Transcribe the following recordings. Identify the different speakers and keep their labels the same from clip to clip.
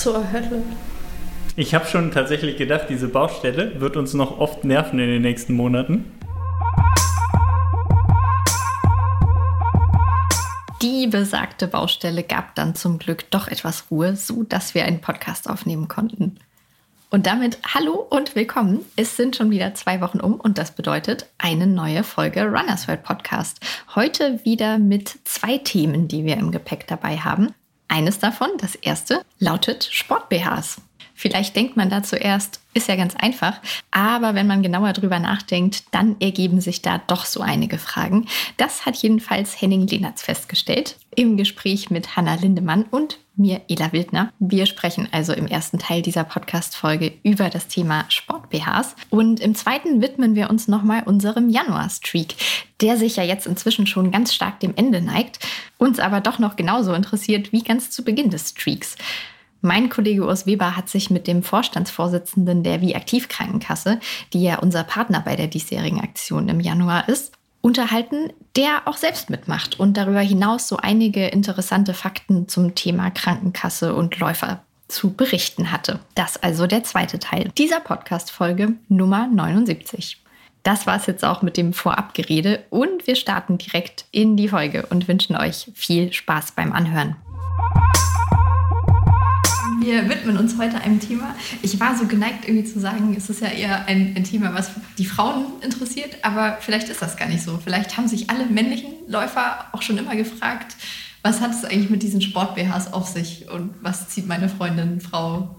Speaker 1: zur Hölle?
Speaker 2: Ich habe schon tatsächlich gedacht, diese Baustelle wird uns noch oft nerven in den nächsten Monaten.
Speaker 1: Die besagte Baustelle gab dann zum Glück doch etwas Ruhe, so dass wir einen Podcast aufnehmen konnten. Und damit hallo und willkommen. Es sind schon wieder zwei Wochen um und das bedeutet eine neue Folge Runners World Podcast. Heute wieder mit zwei Themen, die wir im Gepäck dabei haben. Eines davon, das erste, lautet Sport-BHs. Vielleicht denkt man da zuerst, ist ja ganz einfach, aber wenn man genauer drüber nachdenkt, dann ergeben sich da doch so einige Fragen. Das hat jedenfalls Henning Lehnertz festgestellt im Gespräch mit Hanna Lindemann und mir, Ela Wildner. Wir sprechen also im ersten Teil dieser Podcast-Folge über das Thema Sport-BHs und im zweiten widmen wir uns nochmal unserem Januar-Streak, der sich ja jetzt inzwischen schon ganz stark dem Ende neigt, uns aber doch noch genauso interessiert wie ganz zu Beginn des Streaks. Mein Kollege Urs Weber hat sich mit dem Vorstandsvorsitzenden der Wie-Aktiv-Krankenkasse, die ja unser Partner bei der diesjährigen Aktion im Januar ist, unterhalten, der auch selbst mitmacht und darüber hinaus so einige interessante Fakten zum Thema Krankenkasse und Läufer zu berichten hatte. Das also der zweite Teil dieser Podcast-Folge Nummer 79. Das war es jetzt auch mit dem Vorabgerede und wir starten direkt in die Folge und wünschen euch viel Spaß beim Anhören. Wir widmen uns heute einem Thema. Ich war so geneigt, irgendwie zu sagen, es ist ja eher ein, ein, Thema, was die Frauen interessiert, aber vielleicht ist das gar nicht so. Vielleicht haben sich alle männlichen Läufer auch schon immer gefragt, was hat es eigentlich mit diesen Sport-BHs auf sich und was zieht meine Freundin, Frau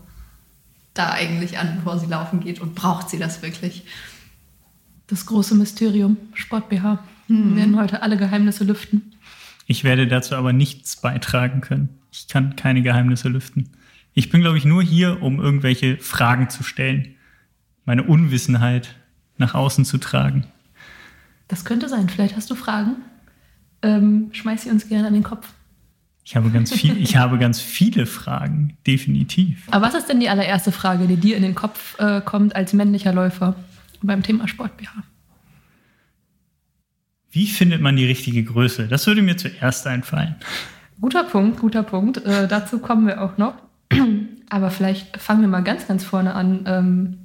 Speaker 1: da eigentlich an, bevor sie laufen geht und braucht sie das wirklich?
Speaker 3: Das große Mysterium, Sport-BH. Mhm. Wir werden heute alle Geheimnisse lüften.
Speaker 2: Ich werde dazu aber nichts beitragen können. Ich kann keine Geheimnisse lüften. Ich bin, glaube ich, nur hier, um irgendwelche Fragen zu stellen, meine Unwissenheit nach außen zu tragen.
Speaker 3: Das könnte sein. Vielleicht hast du Fragen. Ähm, schmeiß sie uns gerne an den Kopf.
Speaker 2: Ich habe ganz viel, ich habe ganz viele Fragen, definitiv.
Speaker 3: Aber was ist denn die allererste Frage, die dir in den Kopf äh, kommt als männlicher Läufer beim Thema Sport BH?
Speaker 2: Wie findet man die richtige Größe? Das würde mir zuerst einfallen.
Speaker 3: Guter Punkt, guter Punkt. Äh, dazu kommen wir auch noch. Aber vielleicht fangen wir mal ganz, ganz vorne an ähm,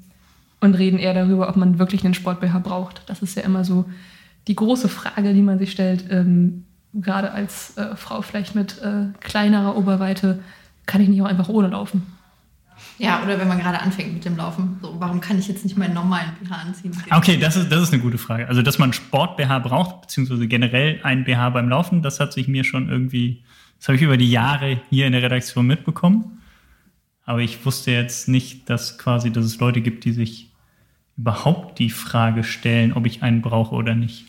Speaker 3: und reden eher darüber, ob man wirklich einen Sport-BH braucht. Das ist ja immer so die große Frage, die man sich stellt. Ähm, gerade als äh, Frau vielleicht mit äh, kleinerer Oberweite, kann ich nicht auch einfach ohne laufen?
Speaker 1: Ja, oder wenn man gerade anfängt mit dem Laufen. So, warum kann ich jetzt nicht meinen normalen BH anziehen?
Speaker 2: Okay, das ist, das ist eine gute Frage. Also, dass man Sport-BH braucht, beziehungsweise generell einen BH beim Laufen, das hat sich mir schon irgendwie, das habe ich über die Jahre hier in der Redaktion mitbekommen. Aber ich wusste jetzt nicht, dass quasi, dass es Leute gibt, die sich überhaupt die Frage stellen, ob ich einen brauche oder nicht.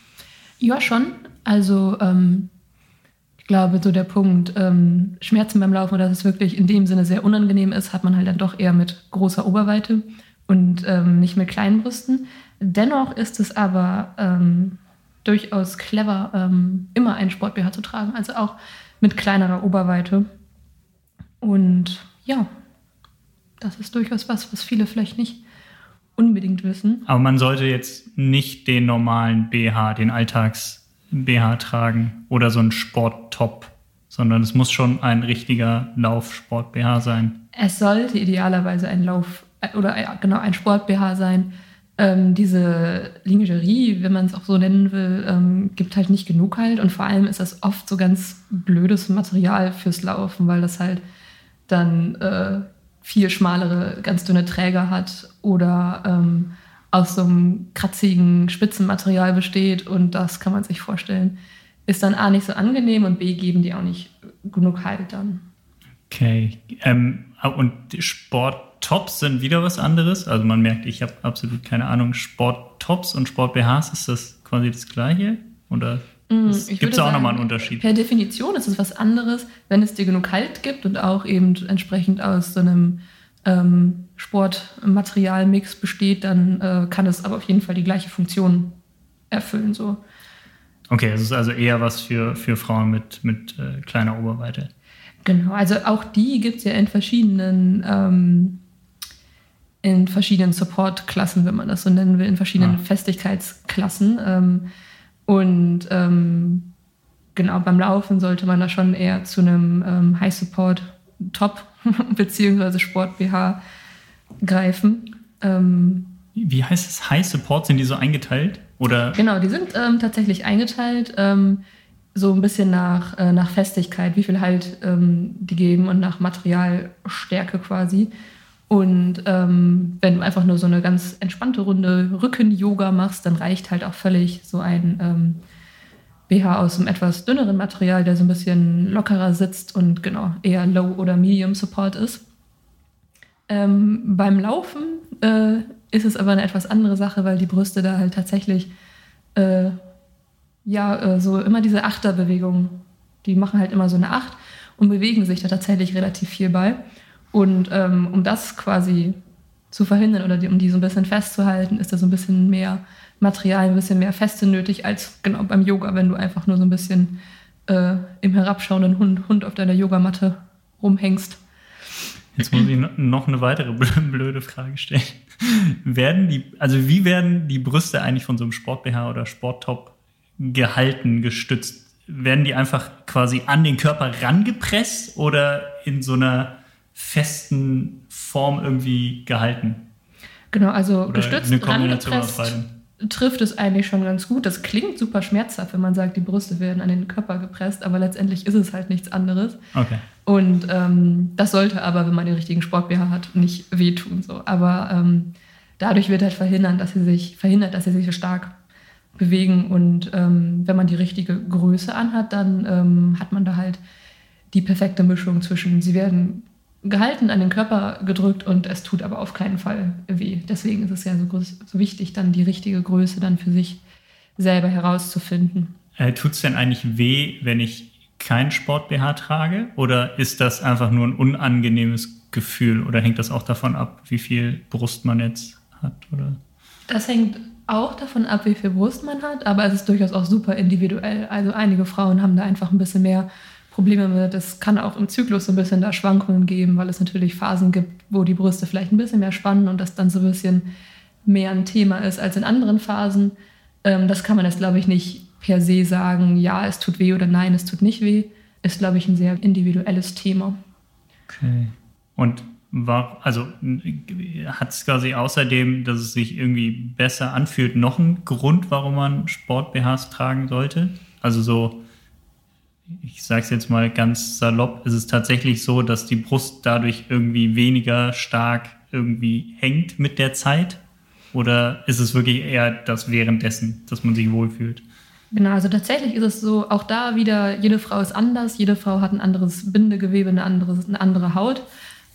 Speaker 3: Ja, schon. Also ähm, ich glaube, so der Punkt ähm, Schmerzen beim Laufen, dass es wirklich in dem Sinne sehr unangenehm ist, hat man halt dann doch eher mit großer Oberweite und ähm, nicht mit kleinen Brüsten. Dennoch ist es aber ähm, durchaus clever, ähm, immer einen Sport-BH zu tragen, also auch mit kleinerer Oberweite. Und ja, das ist durchaus was, was viele vielleicht nicht unbedingt wissen.
Speaker 2: Aber man sollte jetzt nicht den normalen BH, den Alltags-BH tragen oder so einen Sporttop, sondern es muss schon ein richtiger Laufsport-BH sein.
Speaker 3: Es sollte idealerweise ein Lauf- oder äh, genau ein Sport-BH sein. Ähm, diese Lingerie, wenn man es auch so nennen will, ähm, gibt halt nicht genug halt. Und vor allem ist das oft so ganz blödes Material fürs Laufen, weil das halt dann äh, viel schmalere, ganz dünne Träger hat oder ähm, aus so einem kratzigen Spitzenmaterial besteht. Und das kann man sich vorstellen, ist dann A nicht so angenehm und B geben die auch nicht genug Halt dann.
Speaker 2: Okay. Ähm, und Sporttops sind wieder was anderes. Also man merkt, ich habe absolut keine Ahnung. Sporttops und Sport-BHs, ist das quasi das gleiche? Oder
Speaker 3: mm, Gibt es auch nochmal einen Unterschied? Per Definition ist es was anderes, wenn es dir genug Halt gibt und auch eben entsprechend aus so einem ähm, Sportmaterialmix besteht, dann äh, kann es aber auf jeden Fall die gleiche Funktion erfüllen. So.
Speaker 2: Okay, es ist also eher was für, für Frauen mit, mit äh, kleiner Oberweite.
Speaker 3: Genau, also auch die gibt es ja in verschiedenen ähm, in verschiedenen Support-Klassen, wenn man das so nennen will, in verschiedenen ah. Festigkeitsklassen. Ähm, und ähm, genau, beim Laufen sollte man da schon eher zu einem ähm, High Support Top bzw. Sport-BH greifen. Ähm,
Speaker 2: Wie heißt es? High Support? Sind die so eingeteilt? Oder?
Speaker 3: Genau, die sind ähm, tatsächlich eingeteilt, ähm, so ein bisschen nach, äh, nach Festigkeit, wie viel Halt ähm, die geben und nach Materialstärke quasi. Und ähm, wenn du einfach nur so eine ganz entspannte Runde Rücken-Yoga machst, dann reicht halt auch völlig so ein ähm, BH aus einem etwas dünneren Material, der so ein bisschen lockerer sitzt und genau eher Low- oder Medium-Support ist. Ähm, beim Laufen äh, ist es aber eine etwas andere Sache, weil die Brüste da halt tatsächlich äh, ja äh, so immer diese Achterbewegung, die machen halt immer so eine Acht und bewegen sich da tatsächlich relativ viel bei. Und ähm, um das quasi zu verhindern oder die, um die so ein bisschen festzuhalten, ist da so ein bisschen mehr Material, ein bisschen mehr Feste nötig als genau beim Yoga, wenn du einfach nur so ein bisschen äh, im herabschauenden Hund, Hund auf deiner Yogamatte rumhängst.
Speaker 2: Jetzt muss ich noch eine weitere blöde Frage stellen. werden die, also wie werden die Brüste eigentlich von so einem Sport-BH oder Sporttop gehalten, gestützt? Werden die einfach quasi an den Körper rangepresst oder in so einer festen Form irgendwie gehalten?
Speaker 3: Genau, also
Speaker 2: Oder
Speaker 3: gestützt,
Speaker 2: eine Kombination aus
Speaker 3: trifft es eigentlich schon ganz gut. Das klingt super schmerzhaft, wenn man sagt, die Brüste werden an den Körper gepresst, aber letztendlich ist es halt nichts anderes.
Speaker 2: Okay.
Speaker 3: Und ähm, das sollte aber, wenn man den richtigen Sport-BH hat, nicht wehtun. So. Aber ähm, dadurch wird halt verhindern, dass sie sich, verhindert, dass sie sich so stark bewegen. Und ähm, wenn man die richtige Größe anhat, dann ähm, hat man da halt die perfekte Mischung zwischen, sie werden gehalten, an den Körper gedrückt und es tut aber auf keinen Fall weh. Deswegen ist es ja so, groß, so wichtig, dann die richtige Größe dann für sich selber herauszufinden.
Speaker 2: Äh, Tut es denn eigentlich weh, wenn ich kein Sport-BH trage? Oder ist das einfach nur ein unangenehmes Gefühl? Oder hängt das auch davon ab, wie viel Brust man jetzt hat? Oder?
Speaker 3: Das hängt auch davon ab, wie viel Brust man hat, aber es ist durchaus auch super individuell. Also einige Frauen haben da einfach ein bisschen mehr Probleme mit. Es kann auch im Zyklus so ein bisschen da Schwankungen geben, weil es natürlich Phasen gibt, wo die Brüste vielleicht ein bisschen mehr spannen und das dann so ein bisschen mehr ein Thema ist als in anderen Phasen. Ähm, das kann man jetzt, glaube ich, nicht per se sagen, ja, es tut weh oder nein, es tut nicht weh. Ist, glaube ich, ein sehr individuelles Thema.
Speaker 2: Okay. Und war, also hat es quasi außerdem, dass es sich irgendwie besser anfühlt, noch einen Grund, warum man Sport-BHs tragen sollte? Also so, ich sage es jetzt mal ganz salopp, ist es tatsächlich so, dass die Brust dadurch irgendwie weniger stark irgendwie hängt mit der Zeit? Oder ist es wirklich eher das währenddessen, dass man sich wohlfühlt?
Speaker 3: Genau, also tatsächlich ist es so, auch da wieder, jede Frau ist anders, jede Frau hat ein anderes Bindegewebe, eine andere, eine andere Haut.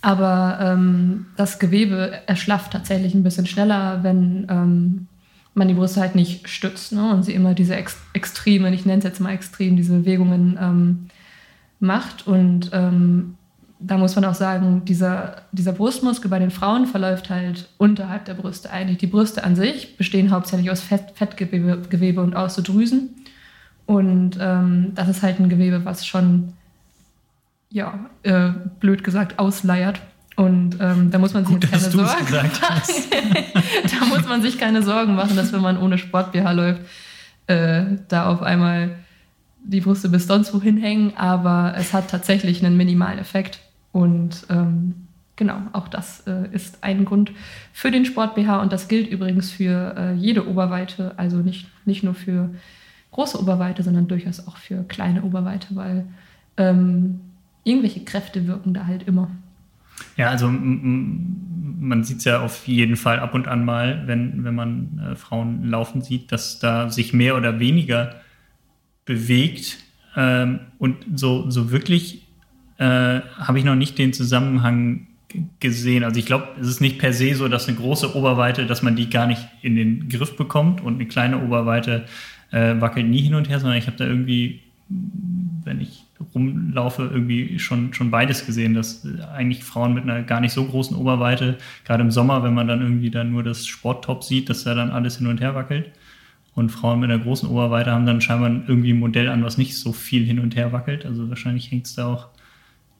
Speaker 3: Aber ähm, das Gewebe erschlafft tatsächlich ein bisschen schneller, wenn ähm, man die Brüste halt nicht stützt ne? und sie immer diese ex extremen, ich nenne es jetzt mal extrem, diese Bewegungen ähm, macht. Und ähm, da muss man auch sagen, dieser, dieser Brustmuskel bei den Frauen verläuft halt unterhalb der Brüste eigentlich. Die Brüste an sich bestehen hauptsächlich aus Fett, Fettgewebe Gewebe und aus so Drüsen. Und ähm, das ist halt ein Gewebe, was schon, ja, äh, blöd gesagt, ausleiert. Und ähm, da muss man sich
Speaker 2: Gut,
Speaker 3: keine Sorgen machen. da muss man sich keine Sorgen machen, dass wenn man ohne Sport-BH läuft, äh, da auf einmal die Brüste bis sonst wohin hängen. Aber es hat tatsächlich einen minimalen Effekt. Und ähm, genau, auch das äh, ist ein Grund für den Sport-BH. Und das gilt übrigens für äh, jede Oberweite, also nicht, nicht nur für große Oberweite, sondern durchaus auch für kleine Oberweite, weil ähm, irgendwelche Kräfte wirken da halt immer.
Speaker 2: Ja, also man sieht es ja auf jeden Fall ab und an mal, wenn, wenn man äh, Frauen laufen sieht, dass da sich mehr oder weniger bewegt. Ähm, und so, so wirklich äh, habe ich noch nicht den Zusammenhang gesehen. Also ich glaube, es ist nicht per se so, dass eine große Oberweite, dass man die gar nicht in den Griff bekommt und eine kleine Oberweite äh, wackelt nie hin und her, sondern ich habe da irgendwie, wenn ich rumlaufe, irgendwie schon, schon beides gesehen, dass eigentlich Frauen mit einer gar nicht so großen Oberweite, gerade im Sommer, wenn man dann irgendwie dann nur das Sporttop sieht, dass da dann alles hin und her wackelt. Und Frauen mit einer großen Oberweite haben dann scheinbar irgendwie ein Modell an, was nicht so viel hin und her wackelt. Also wahrscheinlich hängt es da auch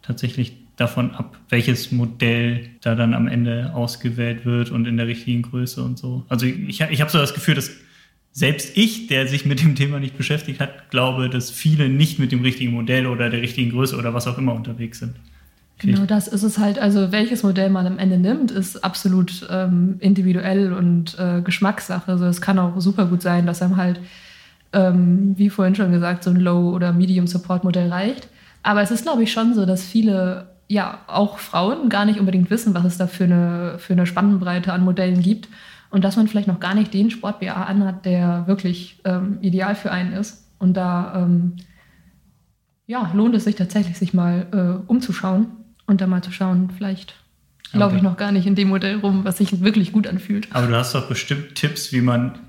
Speaker 2: tatsächlich davon ab, welches Modell da dann am Ende ausgewählt wird und in der richtigen Größe und so. Also ich, ich habe so das Gefühl, dass selbst ich, der sich mit dem Thema nicht beschäftigt hat, glaube, dass viele nicht mit dem richtigen Modell oder der richtigen Größe oder was auch immer unterwegs sind.
Speaker 3: Genau das ist es halt. Also welches Modell man am Ende nimmt, ist absolut ähm, individuell und äh, Geschmackssache. Also es kann auch super gut sein, dass einem halt, ähm, wie vorhin schon gesagt, so ein Low- oder Medium-Support-Modell reicht. Aber es ist, glaube ich, schon so, dass viele, ja, auch Frauen gar nicht unbedingt wissen, was es da für eine, für eine Spannbreite an Modellen gibt. Und dass man vielleicht noch gar nicht den Sport-BA anhat, der wirklich ähm, ideal für einen ist. Und da ähm, ja, lohnt es sich tatsächlich, sich mal äh, umzuschauen und dann mal zu schauen, vielleicht laufe ich noch gar nicht in dem Modell rum, was sich wirklich gut anfühlt.
Speaker 2: Aber du hast doch bestimmt Tipps, wie man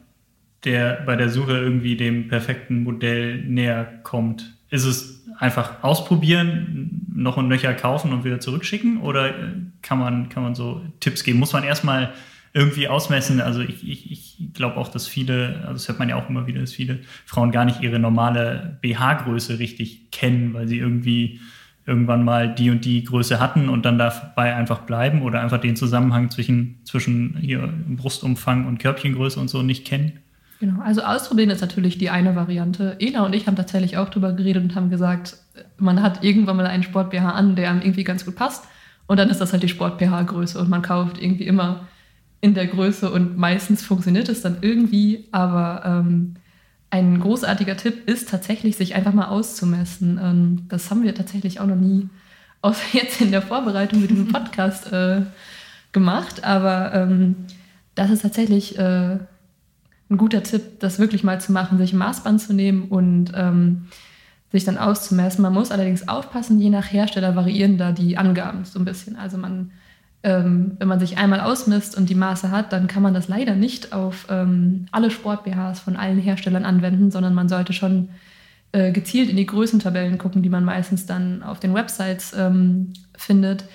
Speaker 2: der bei der Suche irgendwie dem perfekten Modell näher kommt. Ist es einfach ausprobieren, noch und nöcher kaufen und wieder zurückschicken? Oder äh, kann man, kann man so Tipps geben? Muss man erstmal irgendwie ausmessen? Also ich, ich, ich glaube auch, dass viele, also das hört man ja auch immer wieder, dass viele Frauen gar nicht ihre normale BH-Größe richtig kennen, weil sie irgendwie irgendwann mal die und die Größe hatten und dann dabei einfach bleiben oder einfach den Zusammenhang zwischen, zwischen hier Brustumfang und Körbchengröße und so nicht kennen?
Speaker 3: Genau, also ausprobieren ist natürlich die eine Variante. Ela und ich haben tatsächlich auch drüber geredet und haben gesagt, man hat irgendwann mal einen Sport-BH an, der einem irgendwie ganz gut passt. Und dann ist das halt die Sport-BH-Größe und man kauft irgendwie immer in der Größe und meistens funktioniert es dann irgendwie, aber ähm, ein großartiger Tipp ist tatsächlich, sich einfach mal auszumessen. Ähm, das haben wir tatsächlich auch noch nie, außer jetzt in der Vorbereitung mit diesem Podcast äh, gemacht. Aber ähm, das ist tatsächlich äh, ein guter Tipp, das wirklich mal zu machen, sich ein Maßband zu nehmen und ähm, sich dann auszumessen. Man muss allerdings aufpassen, je nach Hersteller variieren da die Angaben so ein bisschen. Also man ähm, wenn man sich einmal ausmisst und die Maße hat, dann kann man das leider nicht auf ähm, alle Sport-BHs von allen Herstellern anwenden, sondern man sollte schon äh, gezielt in die Größentabellen gucken, die man meistens dann auf den Websites ähm, findet,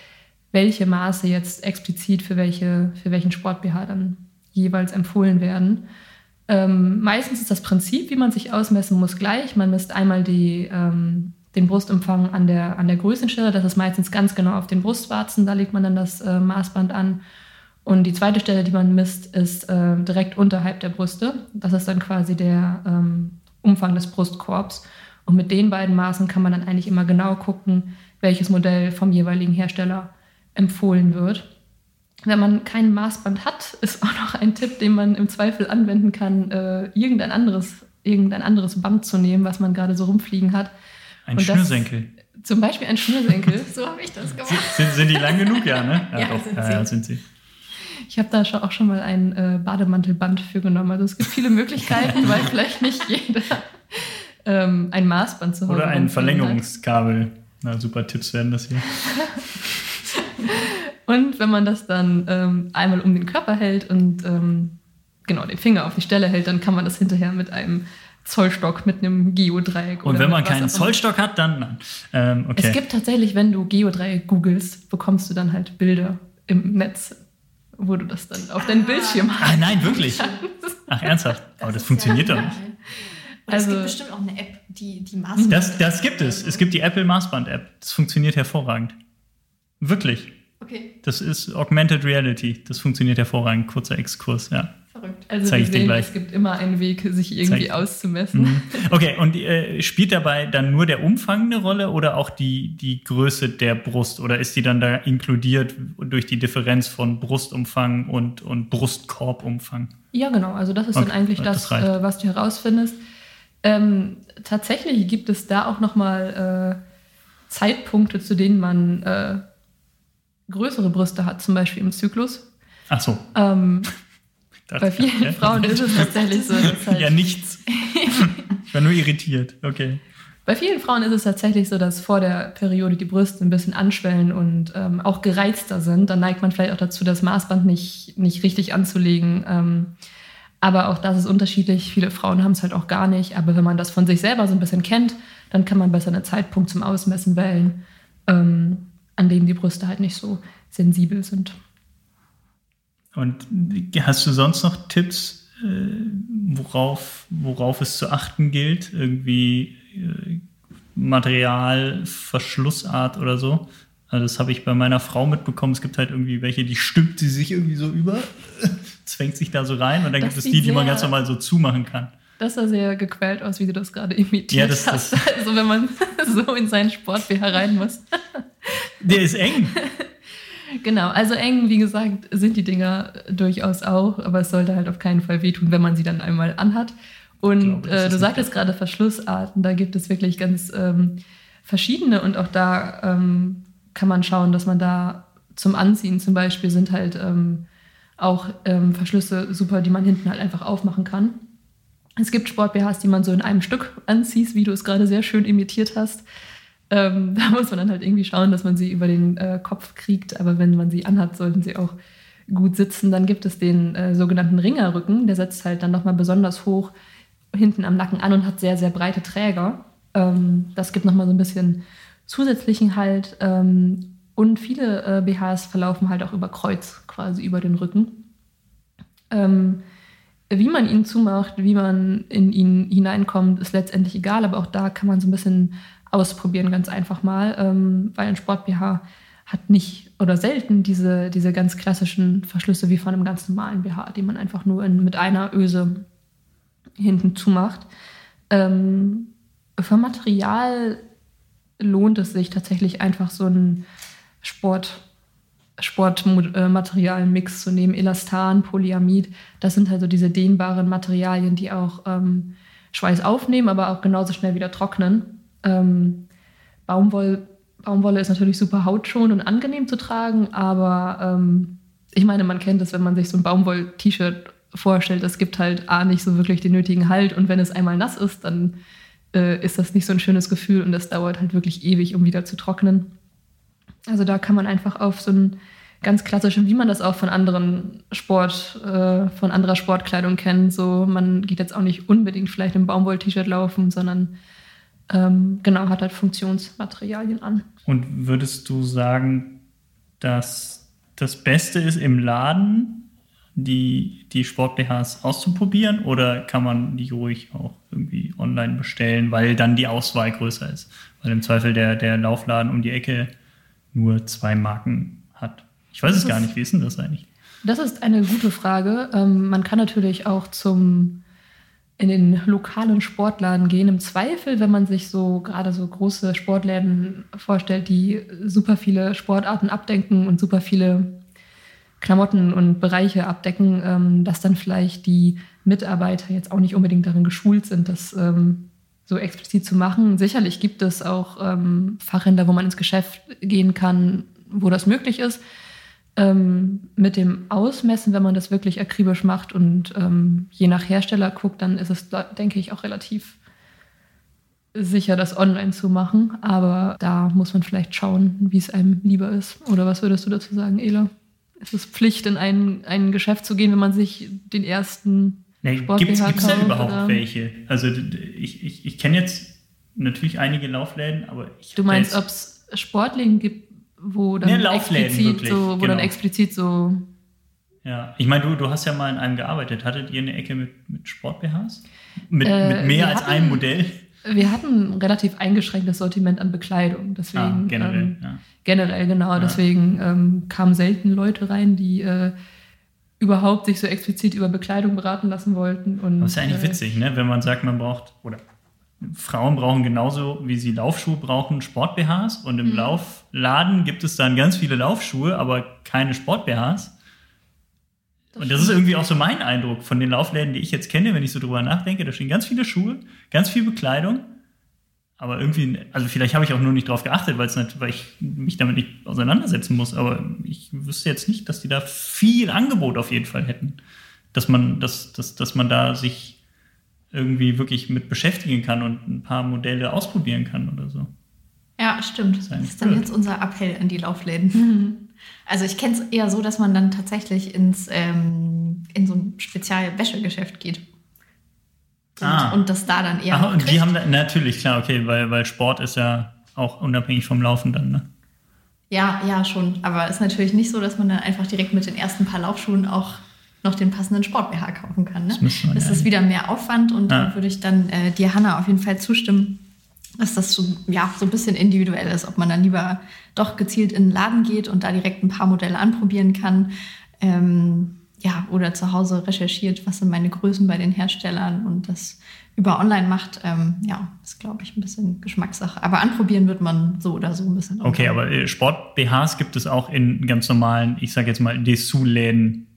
Speaker 3: welche Maße jetzt explizit für, welche, für welchen Sport-BH dann jeweils empfohlen werden. Ähm, meistens ist das Prinzip, wie man sich ausmessen muss, gleich. Man misst einmal die ähm, den Brustumfang an der, an der Größenstelle. Das ist meistens ganz genau auf den Brustwarzen. Da legt man dann das äh, Maßband an. Und die zweite Stelle, die man misst, ist äh, direkt unterhalb der Brüste. Das ist dann quasi der ähm, Umfang des Brustkorbs. Und mit den beiden Maßen kann man dann eigentlich immer genau gucken, welches Modell vom jeweiligen Hersteller empfohlen wird. Wenn man kein Maßband hat, ist auch noch ein Tipp, den man im Zweifel anwenden kann, äh, irgendein, anderes, irgendein anderes Band zu nehmen, was man gerade so rumfliegen hat
Speaker 2: ein und Schnürsenkel.
Speaker 3: Das, zum Beispiel ein Schnürsenkel. so habe ich das gemacht.
Speaker 2: Sind, sind, die lang genug? Ja, ne?
Speaker 3: Ja, ja, doch. Sind, ja, sie. Ja, sind sie. Ich habe da auch schon mal ein äh, Bademantelband für genommen. Also es gibt viele Möglichkeiten, weil vielleicht nicht jeder ähm, ein Maßband zu Hause
Speaker 2: Oder ein Verlängerungskabel. Na, super Tipps werden das hier.
Speaker 3: und wenn man das dann ähm, einmal um den Körper hält und ähm, genau den Finger auf die Stelle hält, dann kann man das hinterher mit einem Zollstock mit einem Geodreieck.
Speaker 2: Und wenn man keinen Zollstock hat, dann. Ähm, okay.
Speaker 3: Es gibt tatsächlich, wenn du Geodreieck googelst, bekommst du dann halt Bilder im Netz, wo du das dann auf deinen Bildschirm
Speaker 2: hast. Ah, nein, wirklich? Ach, ernsthaft? Das Aber das funktioniert ja doch nicht.
Speaker 1: Und also, es gibt bestimmt auch eine App, die die Maßband.
Speaker 2: Das, das gibt es. Es gibt die Apple Maßband-App. Das funktioniert hervorragend. Wirklich.
Speaker 1: Okay.
Speaker 2: Das ist Augmented Reality. Das funktioniert hervorragend. Kurzer Exkurs, ja.
Speaker 3: Verrückt. Also Zeig ich dir gleich. es gibt immer einen Weg, sich irgendwie Zeig. auszumessen. Mhm.
Speaker 2: Okay, und äh, spielt dabei dann nur der Umfang eine Rolle oder auch die, die Größe der Brust? Oder ist die dann da inkludiert durch die Differenz von Brustumfang und, und Brustkorbumfang?
Speaker 3: Ja, genau. Also das ist okay. dann eigentlich das, das äh, was du herausfindest. Ähm, tatsächlich gibt es da auch nochmal äh, Zeitpunkte, zu denen man äh, größere Brüste hat, zum Beispiel im Zyklus.
Speaker 2: Ach so.
Speaker 3: Ähm, bei vielen ja. Frauen ist es tatsächlich so.
Speaker 2: Halt ja, nichts. ich war nur irritiert. Okay.
Speaker 3: Bei vielen Frauen ist es tatsächlich so, dass vor der Periode die Brüste ein bisschen anschwellen und ähm, auch gereizter sind. Dann neigt man vielleicht auch dazu, das Maßband nicht, nicht richtig anzulegen. Ähm, aber auch das ist unterschiedlich. Viele Frauen haben es halt auch gar nicht. Aber wenn man das von sich selber so ein bisschen kennt, dann kann man besser einen Zeitpunkt zum Ausmessen wählen, ähm, an dem die Brüste halt nicht so sensibel sind.
Speaker 2: Und hast du sonst noch Tipps, äh, worauf, worauf es zu achten gilt? Irgendwie äh, Material, Verschlussart oder so? Also das habe ich bei meiner Frau mitbekommen. Es gibt halt irgendwie welche, die stülpt sie sich irgendwie so über, zwängt sich da so rein und dann das gibt es die, die man ganz normal so zumachen kann.
Speaker 3: Das sah sehr gequält aus, wie du das gerade imitiert
Speaker 2: Ja, das-
Speaker 3: hast.
Speaker 2: das-
Speaker 3: Also wenn man so in seinen Sport-BH rein muss.
Speaker 2: Der ist eng.
Speaker 3: Genau, also eng, wie gesagt, sind die Dinger durchaus auch, aber es sollte halt auf keinen Fall wehtun, wenn man sie dann einmal anhat. Und
Speaker 2: glaube,
Speaker 3: äh, du sagtest gerade Verschlussarten, da gibt es wirklich ganz ähm, verschiedene und auch da ähm, kann man schauen, dass man da zum Anziehen zum Beispiel sind halt ähm, auch ähm, Verschlüsse super, die man hinten halt einfach aufmachen kann. Es gibt Sport-BHs, die man so in einem Stück anzieht, wie du es gerade sehr schön imitiert hast. Ähm, da muss man dann halt irgendwie schauen, dass man sie über den äh, Kopf kriegt. Aber wenn man sie anhat, sollten sie auch gut sitzen. Dann gibt es den äh, sogenannten Ringerrücken. Der setzt halt dann nochmal besonders hoch hinten am Nacken an und hat sehr, sehr breite Träger. Ähm, das gibt nochmal so ein bisschen zusätzlichen Halt. Ähm, und viele äh, BHs verlaufen halt auch über Kreuz, quasi über den Rücken. Ähm, wie man ihn zumacht, wie man in ihn hineinkommt, ist letztendlich egal, aber auch da kann man so ein bisschen ausprobieren, ganz einfach mal, ähm, weil ein Sport-BH hat nicht oder selten diese, diese ganz klassischen Verschlüsse wie von einem ganz normalen BH, die man einfach nur in, mit einer Öse hinten zumacht. Ähm, für Material lohnt es sich tatsächlich einfach so ein Sport, Sportmaterialmix zu nehmen, Elastan, Polyamid. Das sind also diese dehnbaren Materialien, die auch ähm, Schweiß aufnehmen, aber auch genauso schnell wieder trocknen. Ähm, Baumwoll, Baumwolle ist natürlich super hautschonend und angenehm zu tragen, aber ähm, ich meine, man kennt es, wenn man sich so ein Baumwoll-T-Shirt vorstellt, es gibt halt A nicht so wirklich den nötigen Halt und wenn es einmal nass ist, dann äh, ist das nicht so ein schönes Gefühl und das dauert halt wirklich ewig, um wieder zu trocknen. Also da kann man einfach auf so einen ganz klassischen, wie man das auch von anderen Sport, äh, von anderer Sportkleidung kennt. So, man geht jetzt auch nicht unbedingt vielleicht im Baumwoll-T-Shirt laufen, sondern ähm, genau, hat halt Funktionsmaterialien an.
Speaker 2: Und würdest du sagen, dass das Beste ist im Laden, die, die Sport-BHs auszuprobieren oder kann man die ruhig auch irgendwie online bestellen, weil dann die Auswahl größer ist? Weil im Zweifel der, der Laufladen um die Ecke nur zwei Marken hat. Ich weiß es
Speaker 3: Das
Speaker 2: gar
Speaker 3: ist-
Speaker 2: nicht, wie ist denn das eigentlich?
Speaker 3: Das ist eine gute Frage. Ähm, man kann natürlich auch zum in den lokalen Sportladen gehen. Im Zweifel, wenn man sich so gerade so große Sportläden vorstellt, die super viele Sportarten abdenken und super viele Klamotten und Bereiche abdecken, ähm, dass dann vielleicht die Mitarbeiter jetzt auch nicht unbedingt darin geschult sind, das ähm, so explizit zu machen. Sicherlich gibt es auch ähm, Fachhändler, wo man ins Geschäft gehen kann, wo das möglich ist. Ähm, mit dem Ausmessen, wenn man das wirklich akribisch macht und ähm, je nach Hersteller guckt, dann ist es, denke ich, auch relativ sicher, das online zu machen. Aber da muss man vielleicht schauen, wie es einem lieber ist. Oder was würdest du dazu sagen, Ela? Ist es Pflicht, in ein, ein Geschäft zu gehen, wenn man sich den ersten Sport
Speaker 2: Gibt es da überhaupt
Speaker 3: oder?
Speaker 2: welche? Also ich, ich, ich kenne jetzt natürlich einige Laufläden, aber ich
Speaker 3: Du meinst, ob es Sportläden gibt, wo dann
Speaker 2: Ja, Laufläden
Speaker 3: explizit
Speaker 2: wirklich,
Speaker 3: so, wo dann
Speaker 2: genau.
Speaker 3: explizit so
Speaker 2: Ja, ich meine, du, du hast ja mal in einem gearbeitet. Hattet ihr eine Ecke mit, mit Sport-BHs? Mit,
Speaker 3: Äh,
Speaker 2: mit mehr als
Speaker 3: hatten-
Speaker 2: einem Modell?
Speaker 3: Wir hatten ein relativ eingeschränktes Sortiment an Bekleidung. Deswegen,
Speaker 2: Ah, generell,
Speaker 3: ähm,
Speaker 2: ja.
Speaker 3: generell genau. Deswegen ähm, kamen selten Leute rein, die äh, überhaupt sich so explizit über Bekleidung beraten lassen wollten. Und,
Speaker 2: Das ist ja eigentlich
Speaker 3: äh,
Speaker 2: witzig, ne? wenn man sagt, man braucht, oder Frauen brauchen genauso, wie sie Laufschuhe brauchen, Sport-BHs. Und
Speaker 3: Mhm.
Speaker 2: im Laufladen gibt es dann ganz viele Laufschuhe, aber keine Sport-BHs. Und das ist irgendwie auch so mein Eindruck von den Laufläden, die ich jetzt kenne, wenn ich so drüber nachdenke. Da stehen ganz viele Schuhe, ganz viel Bekleidung. Aber irgendwie, also vielleicht habe ich auch nur nicht drauf geachtet, weil, es nicht, weil ich mich damit nicht auseinandersetzen muss. Aber ich wüsste jetzt nicht, dass die da viel Angebot auf jeden Fall hätten. Dass man, dass, dass, dass man da sich irgendwie wirklich mit beschäftigen kann und ein paar Modelle ausprobieren kann oder so.
Speaker 1: Ja, stimmt. Das
Speaker 2: ist eigentlich
Speaker 1: ist dann
Speaker 2: blöd.
Speaker 1: jetzt unser Appell an die Laufläden. Also ich kenne es eher so, dass man dann tatsächlich ins, ähm, in so ein Spezialwäschegeschäft geht. Und,
Speaker 2: Ah.
Speaker 1: und das da dann eher
Speaker 2: Ach, und die haben da, natürlich, klar, okay, weil, weil Sport ist ja auch unabhängig vom Laufen dann, ne?
Speaker 1: Ja, ja, schon. Aber ist natürlich nicht so, dass man dann einfach direkt mit den ersten paar Laufschuhen auch noch den passenden Sport-BH kaufen kann. Ne?
Speaker 2: Das man
Speaker 1: das
Speaker 2: ja
Speaker 1: ist wieder mehr Aufwand und
Speaker 2: Ja.
Speaker 1: da würde ich dann äh, dir, Hanna, auf jeden Fall zustimmen, dass das so, ja, so ein bisschen individuell ist, ob man dann lieber doch gezielt in den Laden geht und da direkt ein paar Modelle anprobieren kann. Ähm, ja, oder zu Hause recherchiert, was sind meine Größen bei den Herstellern und das über online macht, ähm, ja, ist, glaube ich, ein bisschen Geschmackssache. Aber anprobieren wird man so oder so ein bisschen.
Speaker 2: Okay, aber äh, Sport-BHs gibt es auch in ganz normalen, ich sage jetzt mal, Dessous-Läden.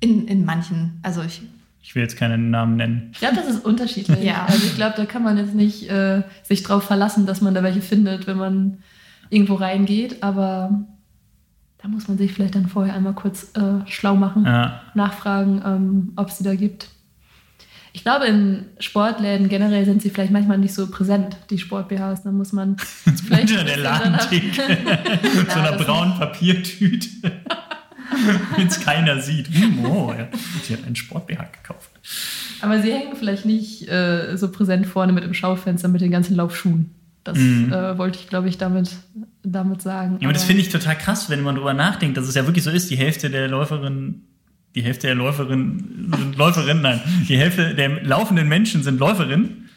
Speaker 1: In, in manchen, also ich.
Speaker 2: Ich will jetzt keinen Namen nennen.
Speaker 3: Ich glaube, das ist unterschiedlich. ja. Also ich glaube, da kann man jetzt nicht äh, sich drauf verlassen, dass man da welche findet, wenn man irgendwo reingeht. Aber da muss man sich vielleicht dann vorher einmal kurz äh, schlau machen, ja. nachfragen, ähm, ob es die da gibt. Ich glaube, in Sportläden generell sind sie vielleicht manchmal nicht so präsent, die Sport-BHs. Da muss man
Speaker 2: vielleicht unter der Ladentheke so einer braunen Papiertüte, wenn es keiner sieht. Hm, oh, ja. sie hat einen Sport-BH gekauft.
Speaker 3: Aber sie hängen vielleicht nicht äh, so präsent vorne mit dem Schaufenster mit den ganzen Laufschuhen. Das mhm. äh, wollte ich, glaube ich, damit, damit sagen.
Speaker 2: Ja, aber das finde ich total krass, wenn man darüber nachdenkt, dass es ja wirklich so ist, die Hälfte der Läuferinnen, die Hälfte der Läuferinnen sind Läuferinnen, nein, die Hälfte der laufenden Menschen sind Läuferinnen.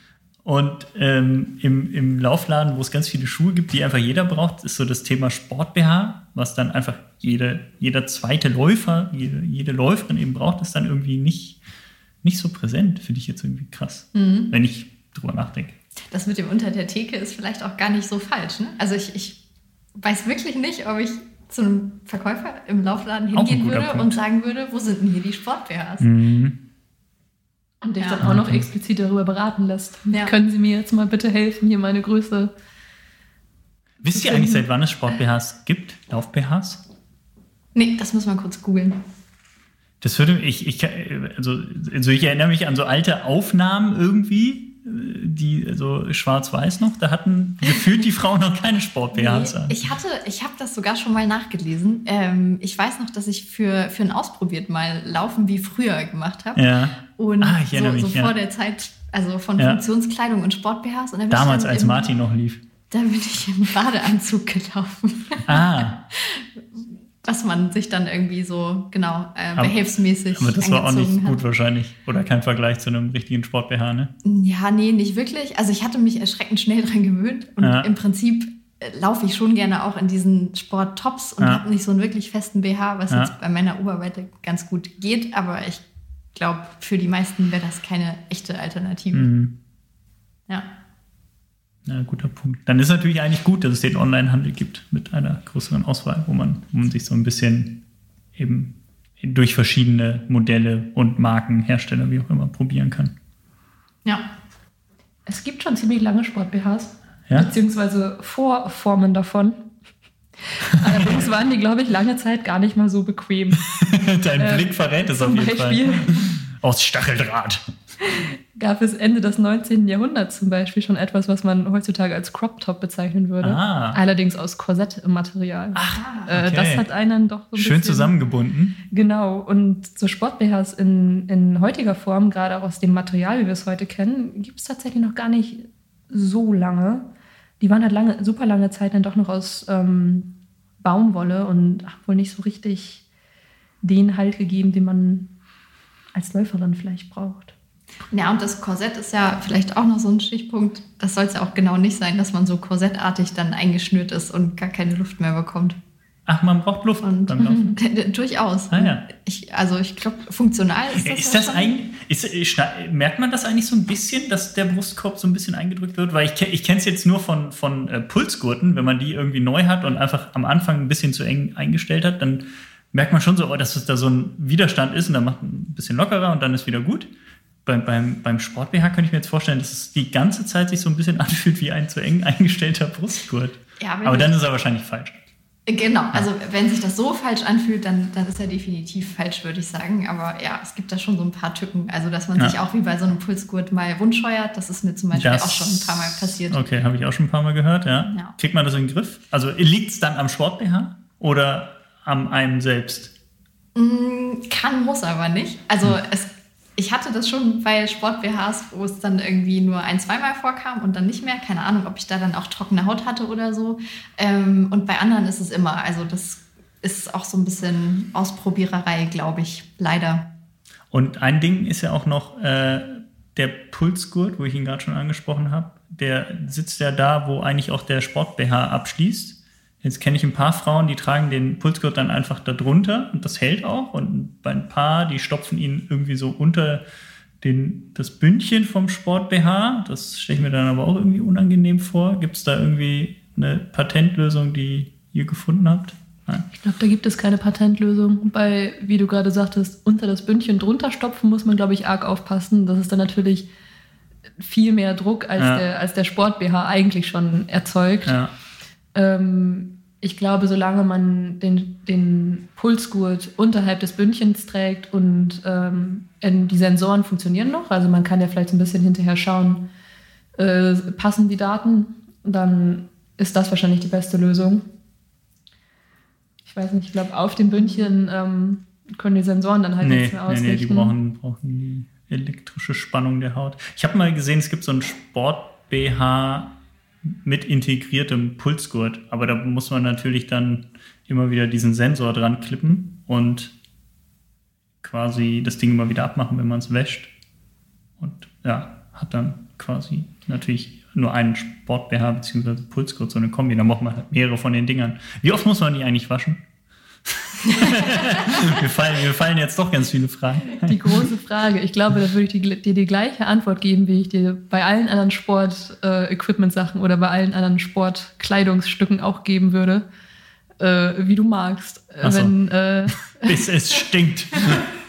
Speaker 2: Und ähm, im, im Laufladen, wo es ganz viele Schuhe gibt, die einfach jeder braucht, ist so das Thema Sport-BH, was dann einfach jede, jeder zweite Läufer, jede, jede Läuferin eben braucht, ist dann irgendwie nicht, nicht so präsent. Finde ich jetzt irgendwie krass, mhm. wenn ich drüber nachdenke
Speaker 1: das mit dem unter der Theke ist vielleicht auch gar nicht so falsch. Ne? Also ich, ich weiß wirklich nicht, ob ich zu einem Verkäufer im Laufladen hingehen würde Punkt. und sagen würde, wo sind denn hier die Sport-BHs? Mhm.
Speaker 3: Und dich ja. dann auch noch explizit darüber beraten lässt. Ja. Können Sie mir jetzt mal bitte helfen, hier meine Größe.
Speaker 2: Wisst ihr eigentlich, seit wann es Sport-BHs gibt? Lauf-BHs?
Speaker 1: Nee, das muss man kurz googeln.
Speaker 2: Das würde ich, ich, also, also ich erinnere mich an so alte Aufnahmen irgendwie, die so schwarz-weiß noch, da hatten gefühlt die Frauen noch keine Sport-BHs
Speaker 1: nee, an. Ich hatte, ich habe das sogar schon mal nachgelesen. Ähm, ich weiß noch, dass ich für, für ein Ausprobiert mal Laufen wie früher gemacht habe.
Speaker 2: Ja.
Speaker 1: Und ah, so, mich, so ja. vor der Zeit, also von ja. Funktionskleidung und Sport-BHs.
Speaker 2: Damals, als im, Martin noch lief.
Speaker 1: Da bin ich im Badeanzug gelaufen.
Speaker 2: Ah.
Speaker 1: was man sich dann irgendwie so, genau, äh, behelfsmäßig.
Speaker 2: Aber das war auch nicht hat. gut wahrscheinlich. Oder kein Vergleich zu einem richtigen Sport-BH, ne?
Speaker 1: Ja, nee, nicht wirklich. Also ich hatte mich erschreckend schnell dran gewöhnt. Und ja. im Prinzip äh, laufe ich schon gerne auch in diesen Sport-Tops und ja. habe nicht so einen wirklich festen BH, was ja. jetzt bei meiner Oberweite ganz gut geht. Aber ich glaube, für die meisten wäre das keine echte Alternative. Mhm. Ja.
Speaker 2: Ja, guter Punkt. Dann ist natürlich eigentlich gut, dass es den Onlinehandel gibt mit einer größeren Auswahl, wo man, wo man sich so ein bisschen eben durch verschiedene Modelle und Marken, Hersteller, wie auch immer, probieren kann.
Speaker 3: Ja. Es gibt schon ziemlich lange Sport-BHs, ja? beziehungsweise Vorformen davon. Allerdings waren die, glaube ich, lange Zeit gar nicht mal so bequem.
Speaker 2: Dein äh, Blick verrät es auf jeden Beispiel. Fall. Aus Stacheldraht
Speaker 3: gab es Ende des 19. Jahrhunderts zum Beispiel schon etwas, was man heutzutage als Crop Top bezeichnen würde. Ah. Allerdings aus Korsettmaterial.
Speaker 2: Ach, okay.
Speaker 3: äh, das hat einen doch so
Speaker 2: ein Schön bisschen, zusammengebunden.
Speaker 3: Genau. Und so Sport-BHs in, in heutiger Form, gerade auch aus dem Material, wie wir es heute kennen, gibt es tatsächlich noch gar nicht so lange. Die waren halt lange, super lange Zeit dann doch noch aus ähm, Baumwolle und haben wohl nicht so richtig den Halt gegeben, den man als Läuferin vielleicht braucht.
Speaker 1: Ja, und das Korsett ist ja vielleicht auch noch so ein Stichpunkt. Das soll es ja auch genau nicht sein, dass man so korsettartig dann eingeschnürt ist und gar keine Luft mehr bekommt.
Speaker 2: Ach, man braucht Luft und,
Speaker 1: beim Laufen? Durchaus.
Speaker 2: Ah, ja.
Speaker 1: ich, also ich glaube, funktional ist das.
Speaker 2: Ist das ein, ist, merkt man das eigentlich so ein bisschen, dass der Brustkorb so ein bisschen eingedrückt wird? Weil ich, ich kenne es jetzt nur von, von äh, Pulsgurten, wenn man die irgendwie neu hat und einfach am Anfang ein bisschen zu eng eingestellt hat, dann merkt man schon so, oh, dass es da so ein Widerstand ist und dann macht man ein bisschen lockerer und dann ist wieder gut beim, beim, beim Sport-BH könnte ich mir jetzt vorstellen, dass es die ganze Zeit sich so ein bisschen anfühlt wie ein zu eng eingestellter Brustgurt. Ja, aber dann ist er wahrscheinlich falsch.
Speaker 1: Genau, also wenn sich das so falsch anfühlt, dann, dann ist er definitiv falsch, würde ich sagen. Aber ja, es gibt da schon so ein paar Tücken. Also, dass man ja. sich auch wie bei so einem Pulsgurt mal wundscheuert, das ist mir zum Beispiel das, auch schon ein paar Mal passiert.
Speaker 2: Okay, habe ich auch schon ein paar Mal gehört, ja. ja. Kriegt man das in den Griff? Also liegt es dann am Sport-BH oder am einem selbst?
Speaker 1: Mm, kann, muss aber nicht. Also hm. es ich hatte das schon bei Sport-BHs, wo es dann irgendwie nur ein, zweimal vorkam und dann nicht mehr. Keine Ahnung, ob ich da dann auch trockene Haut hatte oder so. Ähm, und bei anderen ist es immer. Also das ist auch so ein bisschen Ausprobiererei, glaube ich, leider.
Speaker 2: Und ein Ding ist ja auch noch äh, der Pulsgurt, wo ich ihn gerade schon angesprochen habe. Der sitzt ja da, wo eigentlich auch der Sport-BH abschließt Jetzt kenne ich ein paar Frauen, die tragen den Pulsgurt dann einfach da drunter und das hält auch. Und bei ein paar, die stopfen ihn irgendwie so unter den, das Bündchen vom Sport-BH. Das stelle ich mir dann aber auch irgendwie unangenehm vor. Gibt es da irgendwie eine Patentlösung, die ihr gefunden habt?
Speaker 3: Nein. Ich glaube, da gibt es keine Patentlösung. Bei, wie du gerade sagtest, unter das Bündchen drunter stopfen muss man, glaube ich, arg aufpassen. Das ist dann natürlich viel mehr Druck, als ja. der, als der Sport-BH eigentlich schon erzeugt. Ja. Ähm, ich glaube, solange man den, den Pulsgurt unterhalb des Bündchens trägt und ähm, die Sensoren funktionieren noch, also man kann ja vielleicht ein bisschen hinterher schauen, äh, passen die Daten, dann ist das wahrscheinlich die beste Lösung. Ich weiß nicht, ich glaube, auf dem Bündchen ähm, können die Sensoren dann halt
Speaker 2: nee,
Speaker 3: nichts mehr ausrichten.
Speaker 2: Nee, nee, die brauchen, brauchen die elektrische Spannung der Haut. Ich habe mal gesehen, es gibt so einen Sport-BH mit integriertem Pulsgurt, aber da muss man natürlich dann immer wieder diesen Sensor dran klippen und quasi das Ding immer wieder abmachen, wenn man es wäscht. Und ja, hat dann quasi natürlich nur einen Sport-BH bzw. Pulsgurt, so eine Kombi. Da braucht man halt mehrere von den Dingern. Wie oft muss man die eigentlich waschen? mir, fallen, fallen jetzt doch ganz viele Fragen.
Speaker 3: Die große Frage. Ich glaube, da würde ich dir die, die, gleiche Antwort geben, wie ich dir bei allen anderen Sport-Equipment-Sachen äh, oder bei allen anderen Sportkleidungsstücken auch geben würde. Äh, wie du magst.
Speaker 2: So. Wenn, äh, Bis es stinkt.